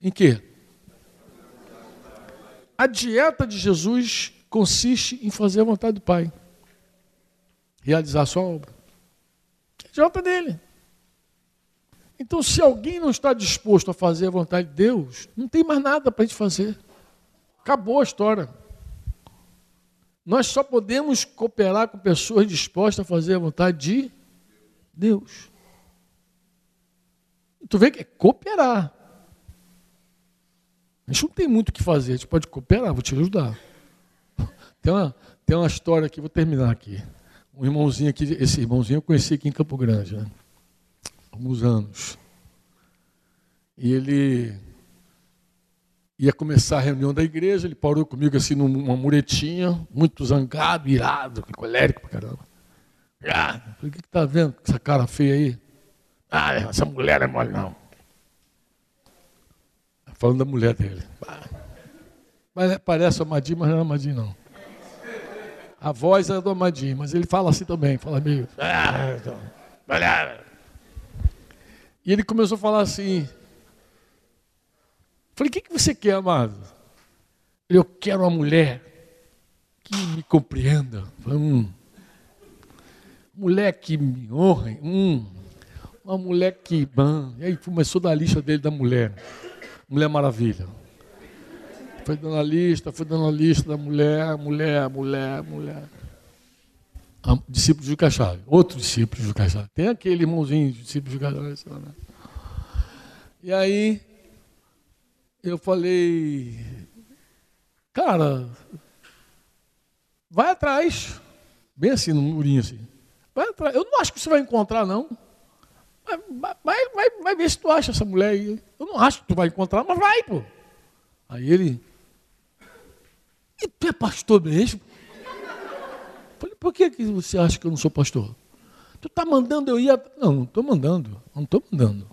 em quê? A dieta de Jesus consiste em fazer a vontade do Pai, realizar a sua obra. É a dieta dele. Então, se alguém não está disposto a fazer a vontade de Deus, não tem mais nada para a gente fazer. Acabou a história. Nós só podemos cooperar com pessoas dispostas a fazer a vontade de Deus. Tu vê que é cooperar. A gente não tem muito o que fazer, a gente pode cooperar, vou te ajudar. Tem uma, tem uma história aqui, vou terminar aqui. Um irmãozinho aqui, esse irmãozinho eu conheci aqui em Campo Grande, né? alguns anos. E ele ia começar a reunião da igreja, ele parou comigo assim numa muretinha, muito zangado, irado, colérico pra caramba. Ah, falei, o que, que tá vendo com essa cara feia aí? Ah, essa mulher é mole não. Falando da mulher dele. Mas parece amadinho, mas não é amadinho, não. A voz é do Amadinho, mas ele fala assim também, fala meio. Ah, então, e ele começou a falar assim. Falei, o que, que você quer, amado? Ele, eu quero uma mulher que me compreenda. Falei, hum. Mulher que me honre. Hum. Uma mulher que. Hum. E aí começou da lista dele da mulher. Mulher Maravilha. Foi dando a lista, foi dando a lista da mulher, mulher, mulher, mulher. discípulo de Juca Chave. Outro discípulo de Juca Chave. Tem aquele irmãozinho, discípulo de Juca Chave. Né? E aí, eu falei, cara, vai atrás. Bem assim, no murinho assim. Vai atrás. Eu não acho que você vai encontrar, não. Vai, vai, vai, vai ver se tu acha essa mulher aí. Eu não acho que tu vai encontrar, mas vai, pô. Aí ele. E tu é pastor mesmo? Falei, por que, que você acha que eu não sou pastor? Tu está mandando eu ir. A... Não, não estou mandando. Não estou mandando.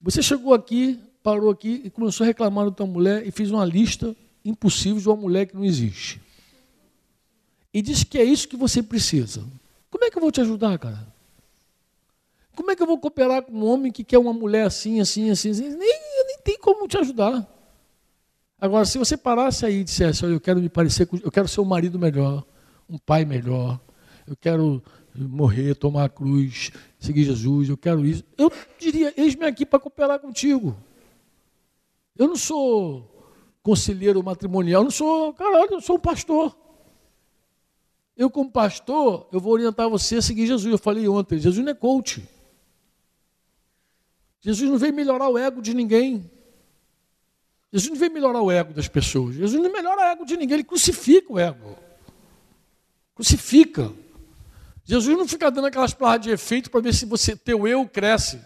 Você chegou aqui, parou aqui e começou a reclamar da tua mulher e fez uma lista impossível de uma mulher que não existe. E disse que é isso que você precisa. Como é que eu vou te ajudar, cara? Como é que eu vou cooperar com um homem que quer uma mulher assim, assim, assim, assim? Nem, nem tem como te ajudar. Agora, se você parasse aí e dissesse, olha, eu quero me parecer eu quero ser um marido melhor, um pai melhor, eu quero morrer, tomar a cruz, seguir Jesus, eu quero isso. Eu diria, eis-me aqui para cooperar contigo. Eu não sou conselheiro matrimonial, não sou, caralho, eu sou um pastor. Eu, como pastor, eu vou orientar você a seguir Jesus. Eu falei ontem, Jesus não é coach. Jesus não veio melhorar o ego de ninguém. Jesus não veio melhorar o ego das pessoas. Jesus não melhora o ego de ninguém, ele crucifica o ego. Crucifica. Jesus não fica dando aquelas palavras de efeito para ver se você teu eu cresce,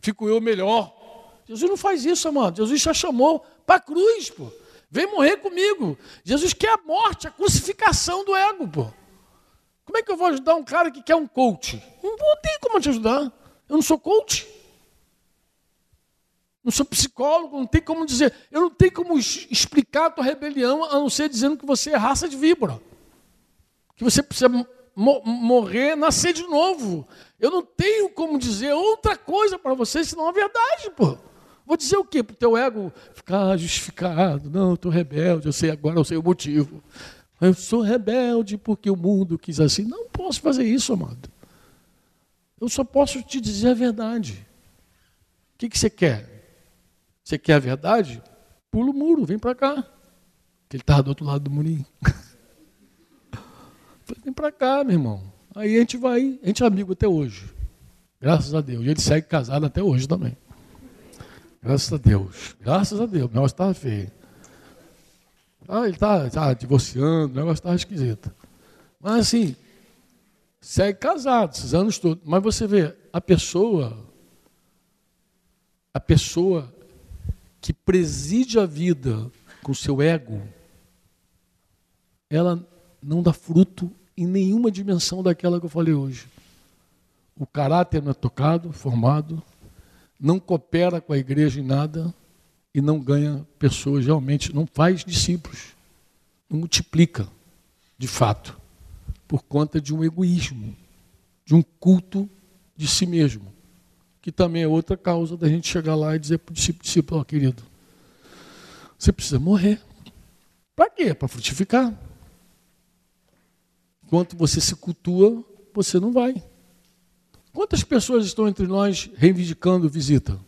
fica o eu melhor. Jesus não faz isso, amado. Jesus já chamou para a cruz, pô. Vem morrer comigo. Jesus quer a morte, a crucificação do ego, pô. Como é que eu vou ajudar um cara que quer um coach? Não, tem como te ajudar. Eu não sou coach. Não sou psicólogo, não tem como dizer. Eu não tenho como explicar a tua rebelião a não ser dizendo que você é raça de víbora. Que você precisa morrer, nascer de novo. Eu não tenho como dizer outra coisa para você, senão a verdade, pô. Vou dizer o quê? Para o teu ego ficar justificado. Não, eu estou rebelde, eu sei agora, eu sei o motivo. Eu sou rebelde porque o mundo quis assim. Não posso fazer isso, amado. Eu só posso te dizer a verdade. O que, que você quer? Você quer a verdade? Pula o muro, vem para cá. Que ele estava do outro lado do murinho. Vem para cá, meu irmão. Aí a gente vai, a gente é amigo até hoje. Graças a Deus. E ele segue casado até hoje também. Graças a Deus. Graças a Deus. O negócio estava feio. Ah, ele está tá divorciando, o negócio estava esquisito. Mas assim, segue casado esses anos todos. Mas você vê, a pessoa, a pessoa que preside a vida com seu ego, ela não dá fruto em nenhuma dimensão daquela que eu falei hoje. O caráter não é tocado, formado, não coopera com a igreja em nada e não ganha pessoas realmente, não faz discípulos, não multiplica, de fato, por conta de um egoísmo, de um culto de si mesmo, que também é outra causa da gente chegar lá e dizer para o discípulo, discípulo, oh, querido, você precisa morrer. Para quê? Para frutificar. Enquanto você se cultua, você não vai. Quantas pessoas estão entre nós reivindicando visita?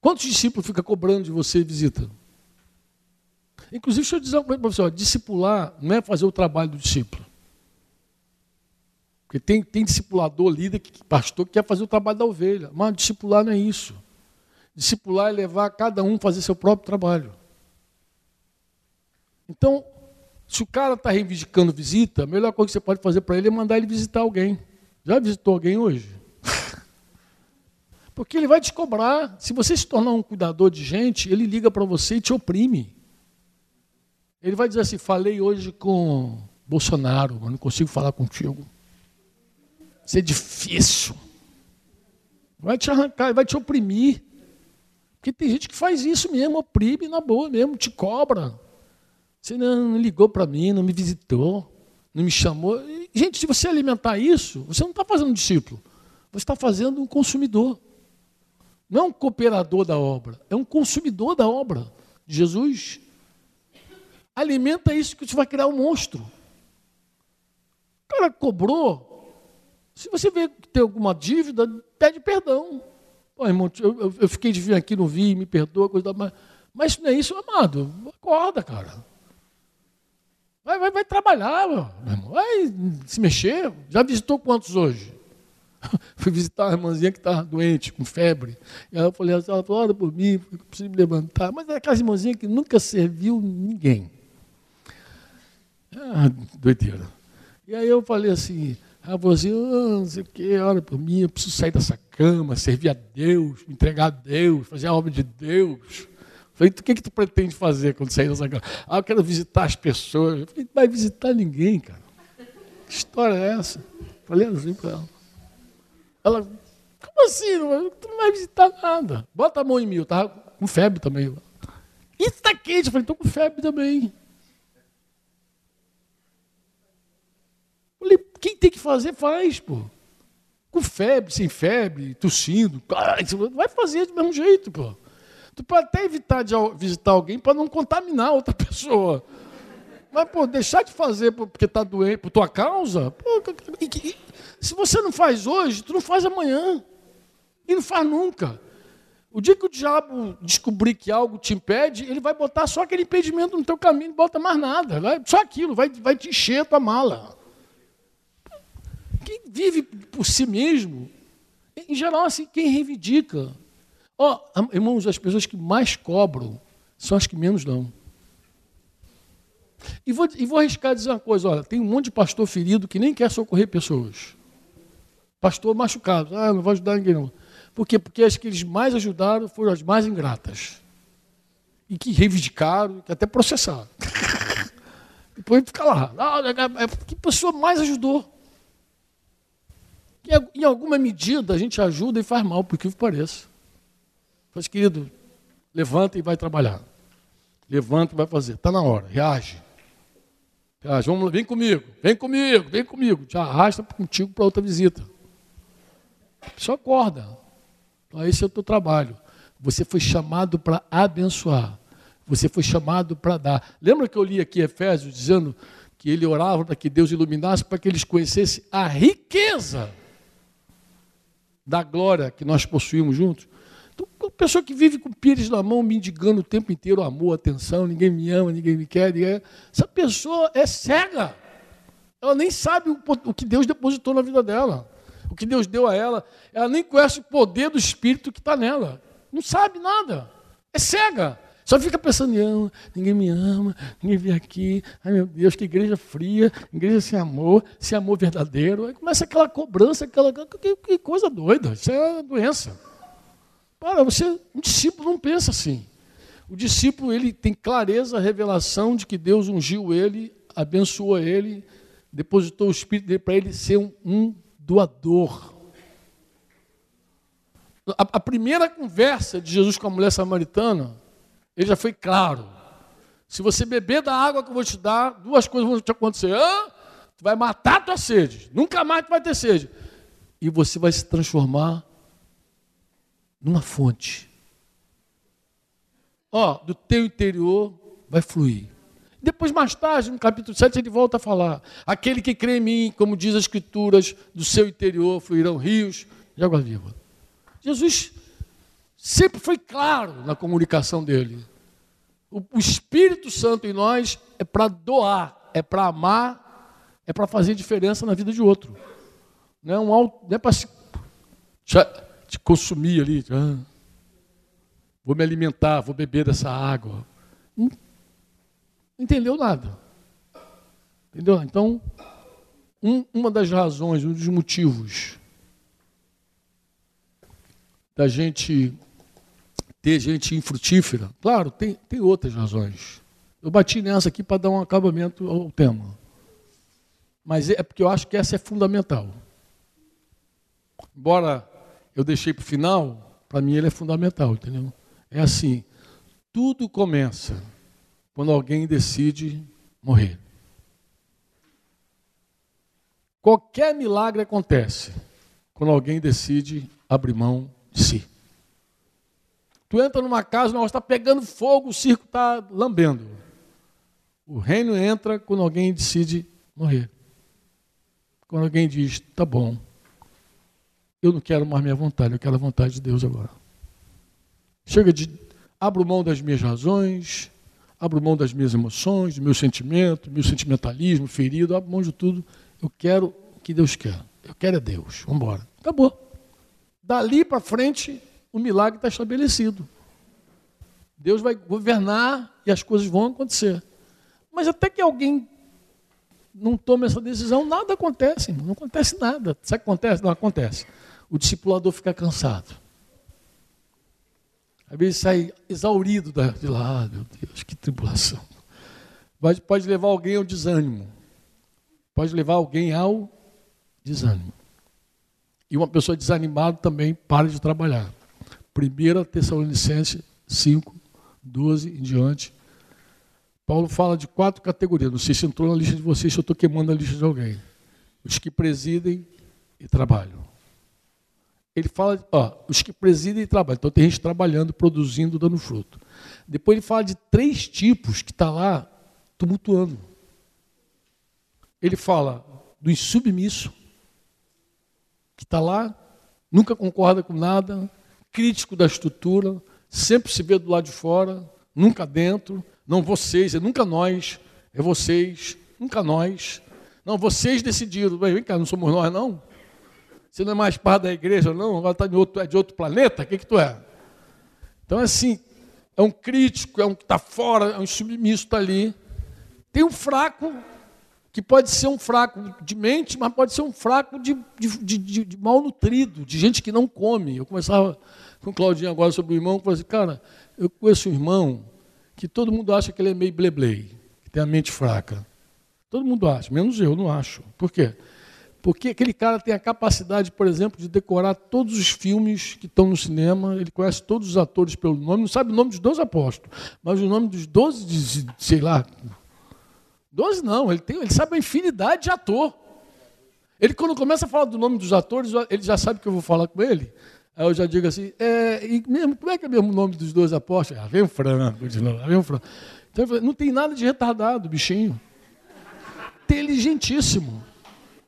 Quantos discípulos ficam cobrando de você visita? Inclusive, deixa eu dizer uma coisa para você: ó, discipular não é fazer o trabalho do discípulo. Porque tem, tem discipulador, líder, pastor que quer fazer o trabalho da ovelha. Mas discipular não é isso. Discipular é levar cada um a fazer seu próprio trabalho. Então, se o cara está reivindicando visita, a melhor coisa que você pode fazer para ele é mandar ele visitar alguém. Já visitou alguém hoje? Porque ele vai te cobrar. Se você se tornar um cuidador de gente, ele liga para você e te oprime. Ele vai dizer assim: falei hoje com Bolsonaro, mas não consigo falar contigo. Isso é difícil. Vai te arrancar, vai te oprimir. Porque tem gente que faz isso mesmo, oprime na boa mesmo, te cobra. Você não, ligou para mim, não me visitou, não me chamou. Gente, se você alimentar isso, você não está fazendo um discípulo, você está fazendo um consumidor. Não é um cooperador da obra, é um consumidor da obra de Jesus. Alimenta isso que você vai criar um monstro. O cara cobrou. Se você vê que tem alguma dívida, pede perdão. Pô, irmão, eu, eu, fiquei de vir aqui, não vi, me perdoa, coisa da. Mas, mas não é isso, amado. Acorda, cara. Vai, vai, vai trabalhar, meu irmão. Vai se mexer. Já visitou quantos hoje? Fui visitar a irmãzinha que estava doente, com febre. E aí eu falei assim, ela falou, ora por mim, eu preciso me levantar. Mas é aquela irmãzinha que nunca serviu ninguém. Ah, doideira. E aí eu falei assim, ela falou assim, oh, não sei o que, ora por mim, eu preciso sair dessa cama, servir a Deus, me entregar a Deus, fazer a obra de Deus. Falei, o que, que tu pretende fazer quando sair dessa casa? Ah, eu quero visitar as pessoas. Eu falei, não vai visitar ninguém, cara. Que história é essa? Falei assim para ela. Ela, como assim? Tu não vai visitar nada. Bota a mão em mim, eu tava com febre também. Isso tá quente. Eu falei, tô com febre também. Falei, quem tem que fazer, faz, pô. Com febre, sem febre, tossindo. Vai fazer do mesmo jeito, pô. Tu pode até evitar de visitar alguém para não contaminar outra pessoa. Mas, pô, deixar de fazer porque está doente, por tua causa, pô, se você não faz hoje, tu não faz amanhã. E não faz nunca. O dia que o diabo descobrir que algo te impede, ele vai botar só aquele impedimento no teu caminho, não bota mais nada. Só aquilo, vai, vai te encher a tua mala. Quem vive por si mesmo, em geral, assim, quem reivindica, Ó, oh, irmãos, as pessoas que mais cobram são as que menos dão. E vou, e vou arriscar dizer uma coisa: olha, tem um monte de pastor ferido que nem quer socorrer pessoas. Pastor machucado, ah, não vou ajudar ninguém não. Por quê? Porque as que eles mais ajudaram foram as mais ingratas. E que reivindicaram, que até processaram. Depois fica lá. Ah, é, é, que pessoa mais ajudou? Em alguma medida a gente ajuda e faz mal, por que pareça. Mas, querido, levanta e vai trabalhar. Levanta e vai fazer. Está na hora, reage. Reage. Vamos, vem comigo, vem comigo, vem comigo. Te arrasta contigo para outra visita. Só acorda. Então, esse é o teu trabalho. Você foi chamado para abençoar. Você foi chamado para dar. Lembra que eu li aqui Efésios dizendo que ele orava para que Deus iluminasse, para que eles conhecessem a riqueza da glória que nós possuímos juntos? Então, uma pessoa que vive com pires na mão, mendigando o tempo inteiro amor, atenção, ninguém me ama, ninguém me quer, ninguém... essa pessoa é cega. Ela nem sabe o, o que Deus depositou na vida dela, o que Deus deu a ela. Ela nem conhece o poder do Espírito que está nela. Não sabe nada. É cega. Só fica pensando, não, ninguém me ama, ninguém vem aqui, ai meu Deus, que igreja fria, igreja sem amor, sem amor verdadeiro. Aí começa aquela cobrança, aquela. Que, que coisa doida, isso é doença. Para, você, um discípulo não pensa assim. O discípulo ele tem clareza, revelação de que Deus ungiu ele, abençoou ele, depositou o Espírito dele para ele ser um, um doador. A, a, primeira conversa de Jesus com a mulher samaritana, ele já foi claro. Se você beber da água que eu vou te dar, duas coisas vão te acontecer. Ah, tu vai matar a tua sede, nunca mais tu vai ter sede. E você vai se transformar numa fonte. Ó, do teu interior vai fluir. Depois, mais tarde, no capítulo 7, ele volta a falar: aquele que crê em mim, como diz as Escrituras, do seu interior fluirão rios de água viva. Jesus sempre foi claro na comunicação dele. O, Espírito Santo em nós é para doar, é para amar, é para fazer diferença na vida de outro. Não é, um, não é para se te consumir ali. Ah, vou me alimentar, vou beber dessa água. Não entendeu nada. Entendeu? Então, um, uma das razões, um dos motivos da gente ter gente infrutífera, claro, tem, tem outras razões. Eu bati nessa aqui para dar um acabamento ao tema. Mas é porque eu acho que essa é fundamental. Embora eu deixei para o final, para mim ele é fundamental, entendeu? É assim, tudo começa quando alguém decide morrer. Qualquer milagre acontece quando alguém decide abrir mão de si. Tu entra numa casa, o está pegando fogo, o circo está lambendo. O reino entra quando alguém decide morrer. Quando alguém diz, tá bom, eu não quero mais minha vontade, eu quero a vontade de Deus agora. Chega de, abro mão das minhas razões, abro mão das minhas emoções, do meu sentimento, meu sentimentalismo ferido, abro mão de tudo. Eu quero o que Deus quer. Eu quero é Deus. Vamos embora. Acabou. Dali para frente, o milagre está estabelecido. Deus vai governar e as coisas vão acontecer. Mas até que alguém não tome essa decisão, nada acontece, não acontece nada. Sabe o que acontece? Não acontece. O discipulador fica cansado. Às vezes sai exaurido de lá, ah, meu Deus, que tribulação. Pode, pode levar alguém ao desânimo. Pode levar alguém ao desânimo. E uma pessoa desanimada também para de trabalhar. 1 Tessalonicenses 5, 12 em diante. Paulo fala de quatro categorias. Não sei se entrou na lista de vocês, se eu estou queimando a lista de alguém. Os que presidem e trabalham. Ele fala, ó, os que presidem e trabalham. Então tem gente trabalhando, produzindo, dando fruto. Depois ele fala de três tipos que está lá tumultuando. Ele fala do insubmisso, que está lá, nunca concorda com nada, crítico da estrutura, sempre se vê do lado de fora, nunca dentro. Não vocês, é nunca nós, é vocês, nunca nós. Não, vocês decidiram. Vem cá, não somos nós, não? Você não é mais parte da igreja, não? Agora está de outro, é de outro planeta? O que, que tu é? Então, assim, é um crítico, é um que está fora, é um submisso está ali. Tem um fraco que pode ser um fraco de mente, mas pode ser um fraco de, de, de, de mal nutrido, de gente que não come. Eu conversava com o Claudinho agora sobre o irmão, falei assim, cara, eu conheço um irmão que todo mundo acha que ele é meio bleblei, que tem a mente fraca. Todo mundo acha, menos eu, não acho. Por quê? Porque aquele cara tem a capacidade, por exemplo, de decorar todos os filmes que estão no cinema, ele conhece todos os atores pelo nome, não sabe o nome dos 12 apóstolos, mas o nome dos 12, sei lá, Doze não, ele, tem, ele sabe uma infinidade de ator. Ele, quando começa a falar do nome dos atores, ele já sabe que eu vou falar com ele. Aí eu já digo assim, é, e mesmo, como é que é mesmo o nome dos dois apóstolos? Ah, vem o Franco de novo, vem o Franco. Então, não tem nada de retardado, bichinho. Inteligentíssimo.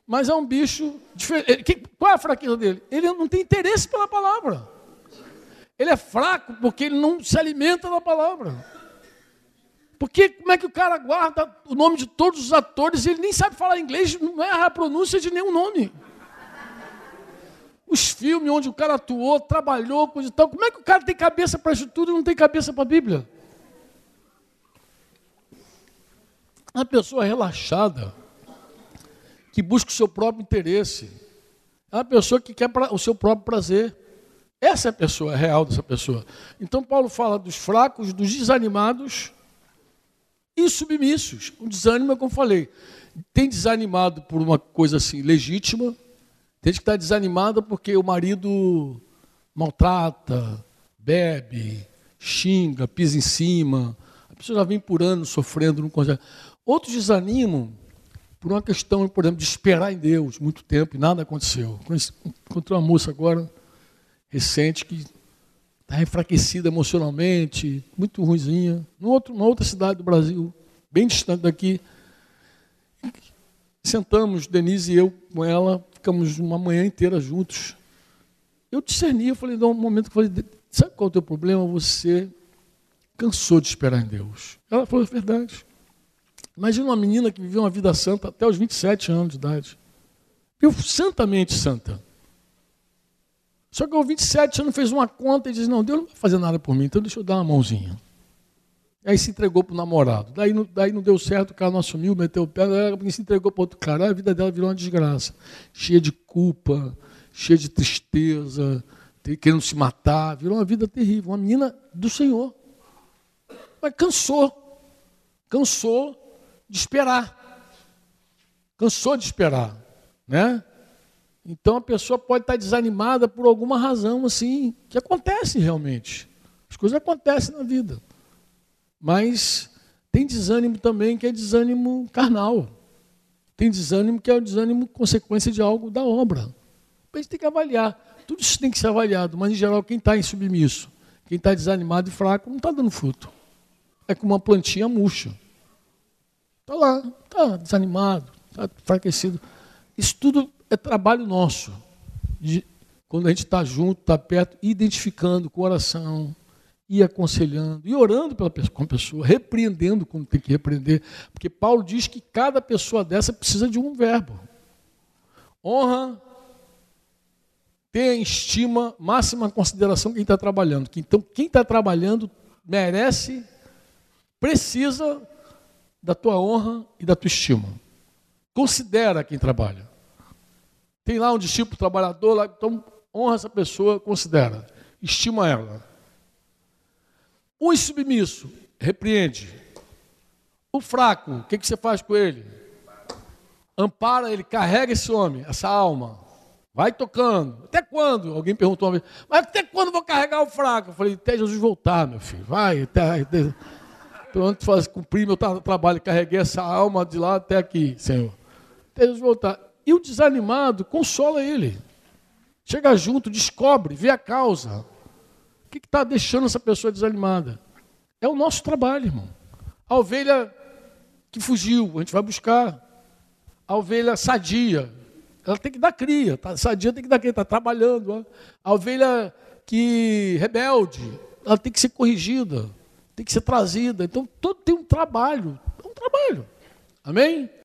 Mas é um bicho diferente. Qual é a fraqueza dele? Ele não tem interesse pela palavra. Ele é fraco porque ele não se alimenta da palavra. Porque como é que o cara guarda o nome de todos os atores e ele nem sabe falar inglês, não é a pronúncia de nenhum nome? Os filmes onde o cara atuou, trabalhou, coisa e tal, como é que o cara tem cabeça para isso tudo e não tem cabeça para a Bíblia? Uma pessoa relaxada, que busca o seu próprio interesse, é uma pessoa que quer o seu próprio prazer. Essa é a pessoa, é real dessa pessoa. Então Paulo fala dos fracos, dos desanimados e submissos. O desânimo é como falei. Tem desanimado por uma coisa assim legítima, tem que está desanimada porque o marido maltrata, bebe, xinga, pisa em cima. A pessoa já vem por anos sofrendo, não consegue. Outros desanimam por uma questão, por exemplo, de esperar em Deus muito tempo e nada aconteceu. Encontrei uma moça agora, recente, que está enfraquecida emocionalmente, muito ruimzinha, numa outra cidade do Brasil, bem distante daqui. Sentamos, Denise e eu com ela, ficamos uma manhã inteira juntos. Eu discerni, eu falei, num momento que falei, sabe qual é o teu problema? Você cansou de esperar em Deus. Ela falou, é verdade. Imagina uma menina que viveu uma vida santa até os 27 anos de idade. Viu santamente santa. Só que aos 27 anos fez uma conta e disse: Não, Deus não vai fazer nada por mim, então deixa eu dar uma mãozinha. Aí se entregou para o namorado. Daí não, daí não deu certo, o cara não assumiu, meteu o pé, se entregou para outro cara. A vida dela virou uma desgraça. Cheia de culpa, cheia de tristeza, querendo se matar. Virou uma vida terrível. Uma menina do Senhor. Mas cansou. Cansou de esperar. Cansou de esperar. Né? Então a pessoa pode estar desanimada por alguma razão assim, que acontece realmente. As coisas acontecem na vida. Mas Tem desânimo também que é desânimo carnal. Tem desânimo que é o desânimo consequência de algo da obra. A gente tem que avaliar. Tudo isso tem que ser avaliado, mas em geral, quem está insubmisso, quem está desanimado e fraco, não está dando fruto. É como uma plantinha murcha. Está lá, está desanimado, está enfraquecido. Isso tudo é trabalho nosso. De, quando a gente está junto, está perto, identificando com oração, e aconselhando, e orando pela com a pessoa, repreendendo quando tem que repreender, porque Paulo diz que cada pessoa dessa precisa de um verbo. Honra, tenha estima, máxima consideração quem está trabalhando. Então, quem está trabalhando merece, precisa da tua honra e da tua estima. Considera quem trabalha. Tem lá um discípulo trabalhador, lá, então honra essa pessoa, considera, estima ela. O insubmisso, repreende. O fraco, o que, que você faz com ele? Ampara ele, carrega esse homem, essa alma. Vai tocando. Até quando? Alguém perguntou uma vez, mas até quando vou carregar o fraco? Eu falei, até Jesus voltar, meu filho. Vai, até. até pronto, faz, cumprir meu trabalho. Carreguei essa alma de lá até aqui, Senhor. Jesus voltar. E o desanimado consola ele. Chega junto, descobre, vê a causa. O que está deixando essa pessoa desanimada? É o nosso trabalho, irmão. A ovelha que fugiu, a gente vai buscar. A ovelha sadia, ela tem que dar cria. Tá? Sadia tem que dar cria, está trabalhando. Ó. A ovelha que rebelde, ela tem que ser corrigida, tem que ser trazida. Então, todo tem um trabalho. É um trabalho. Amém?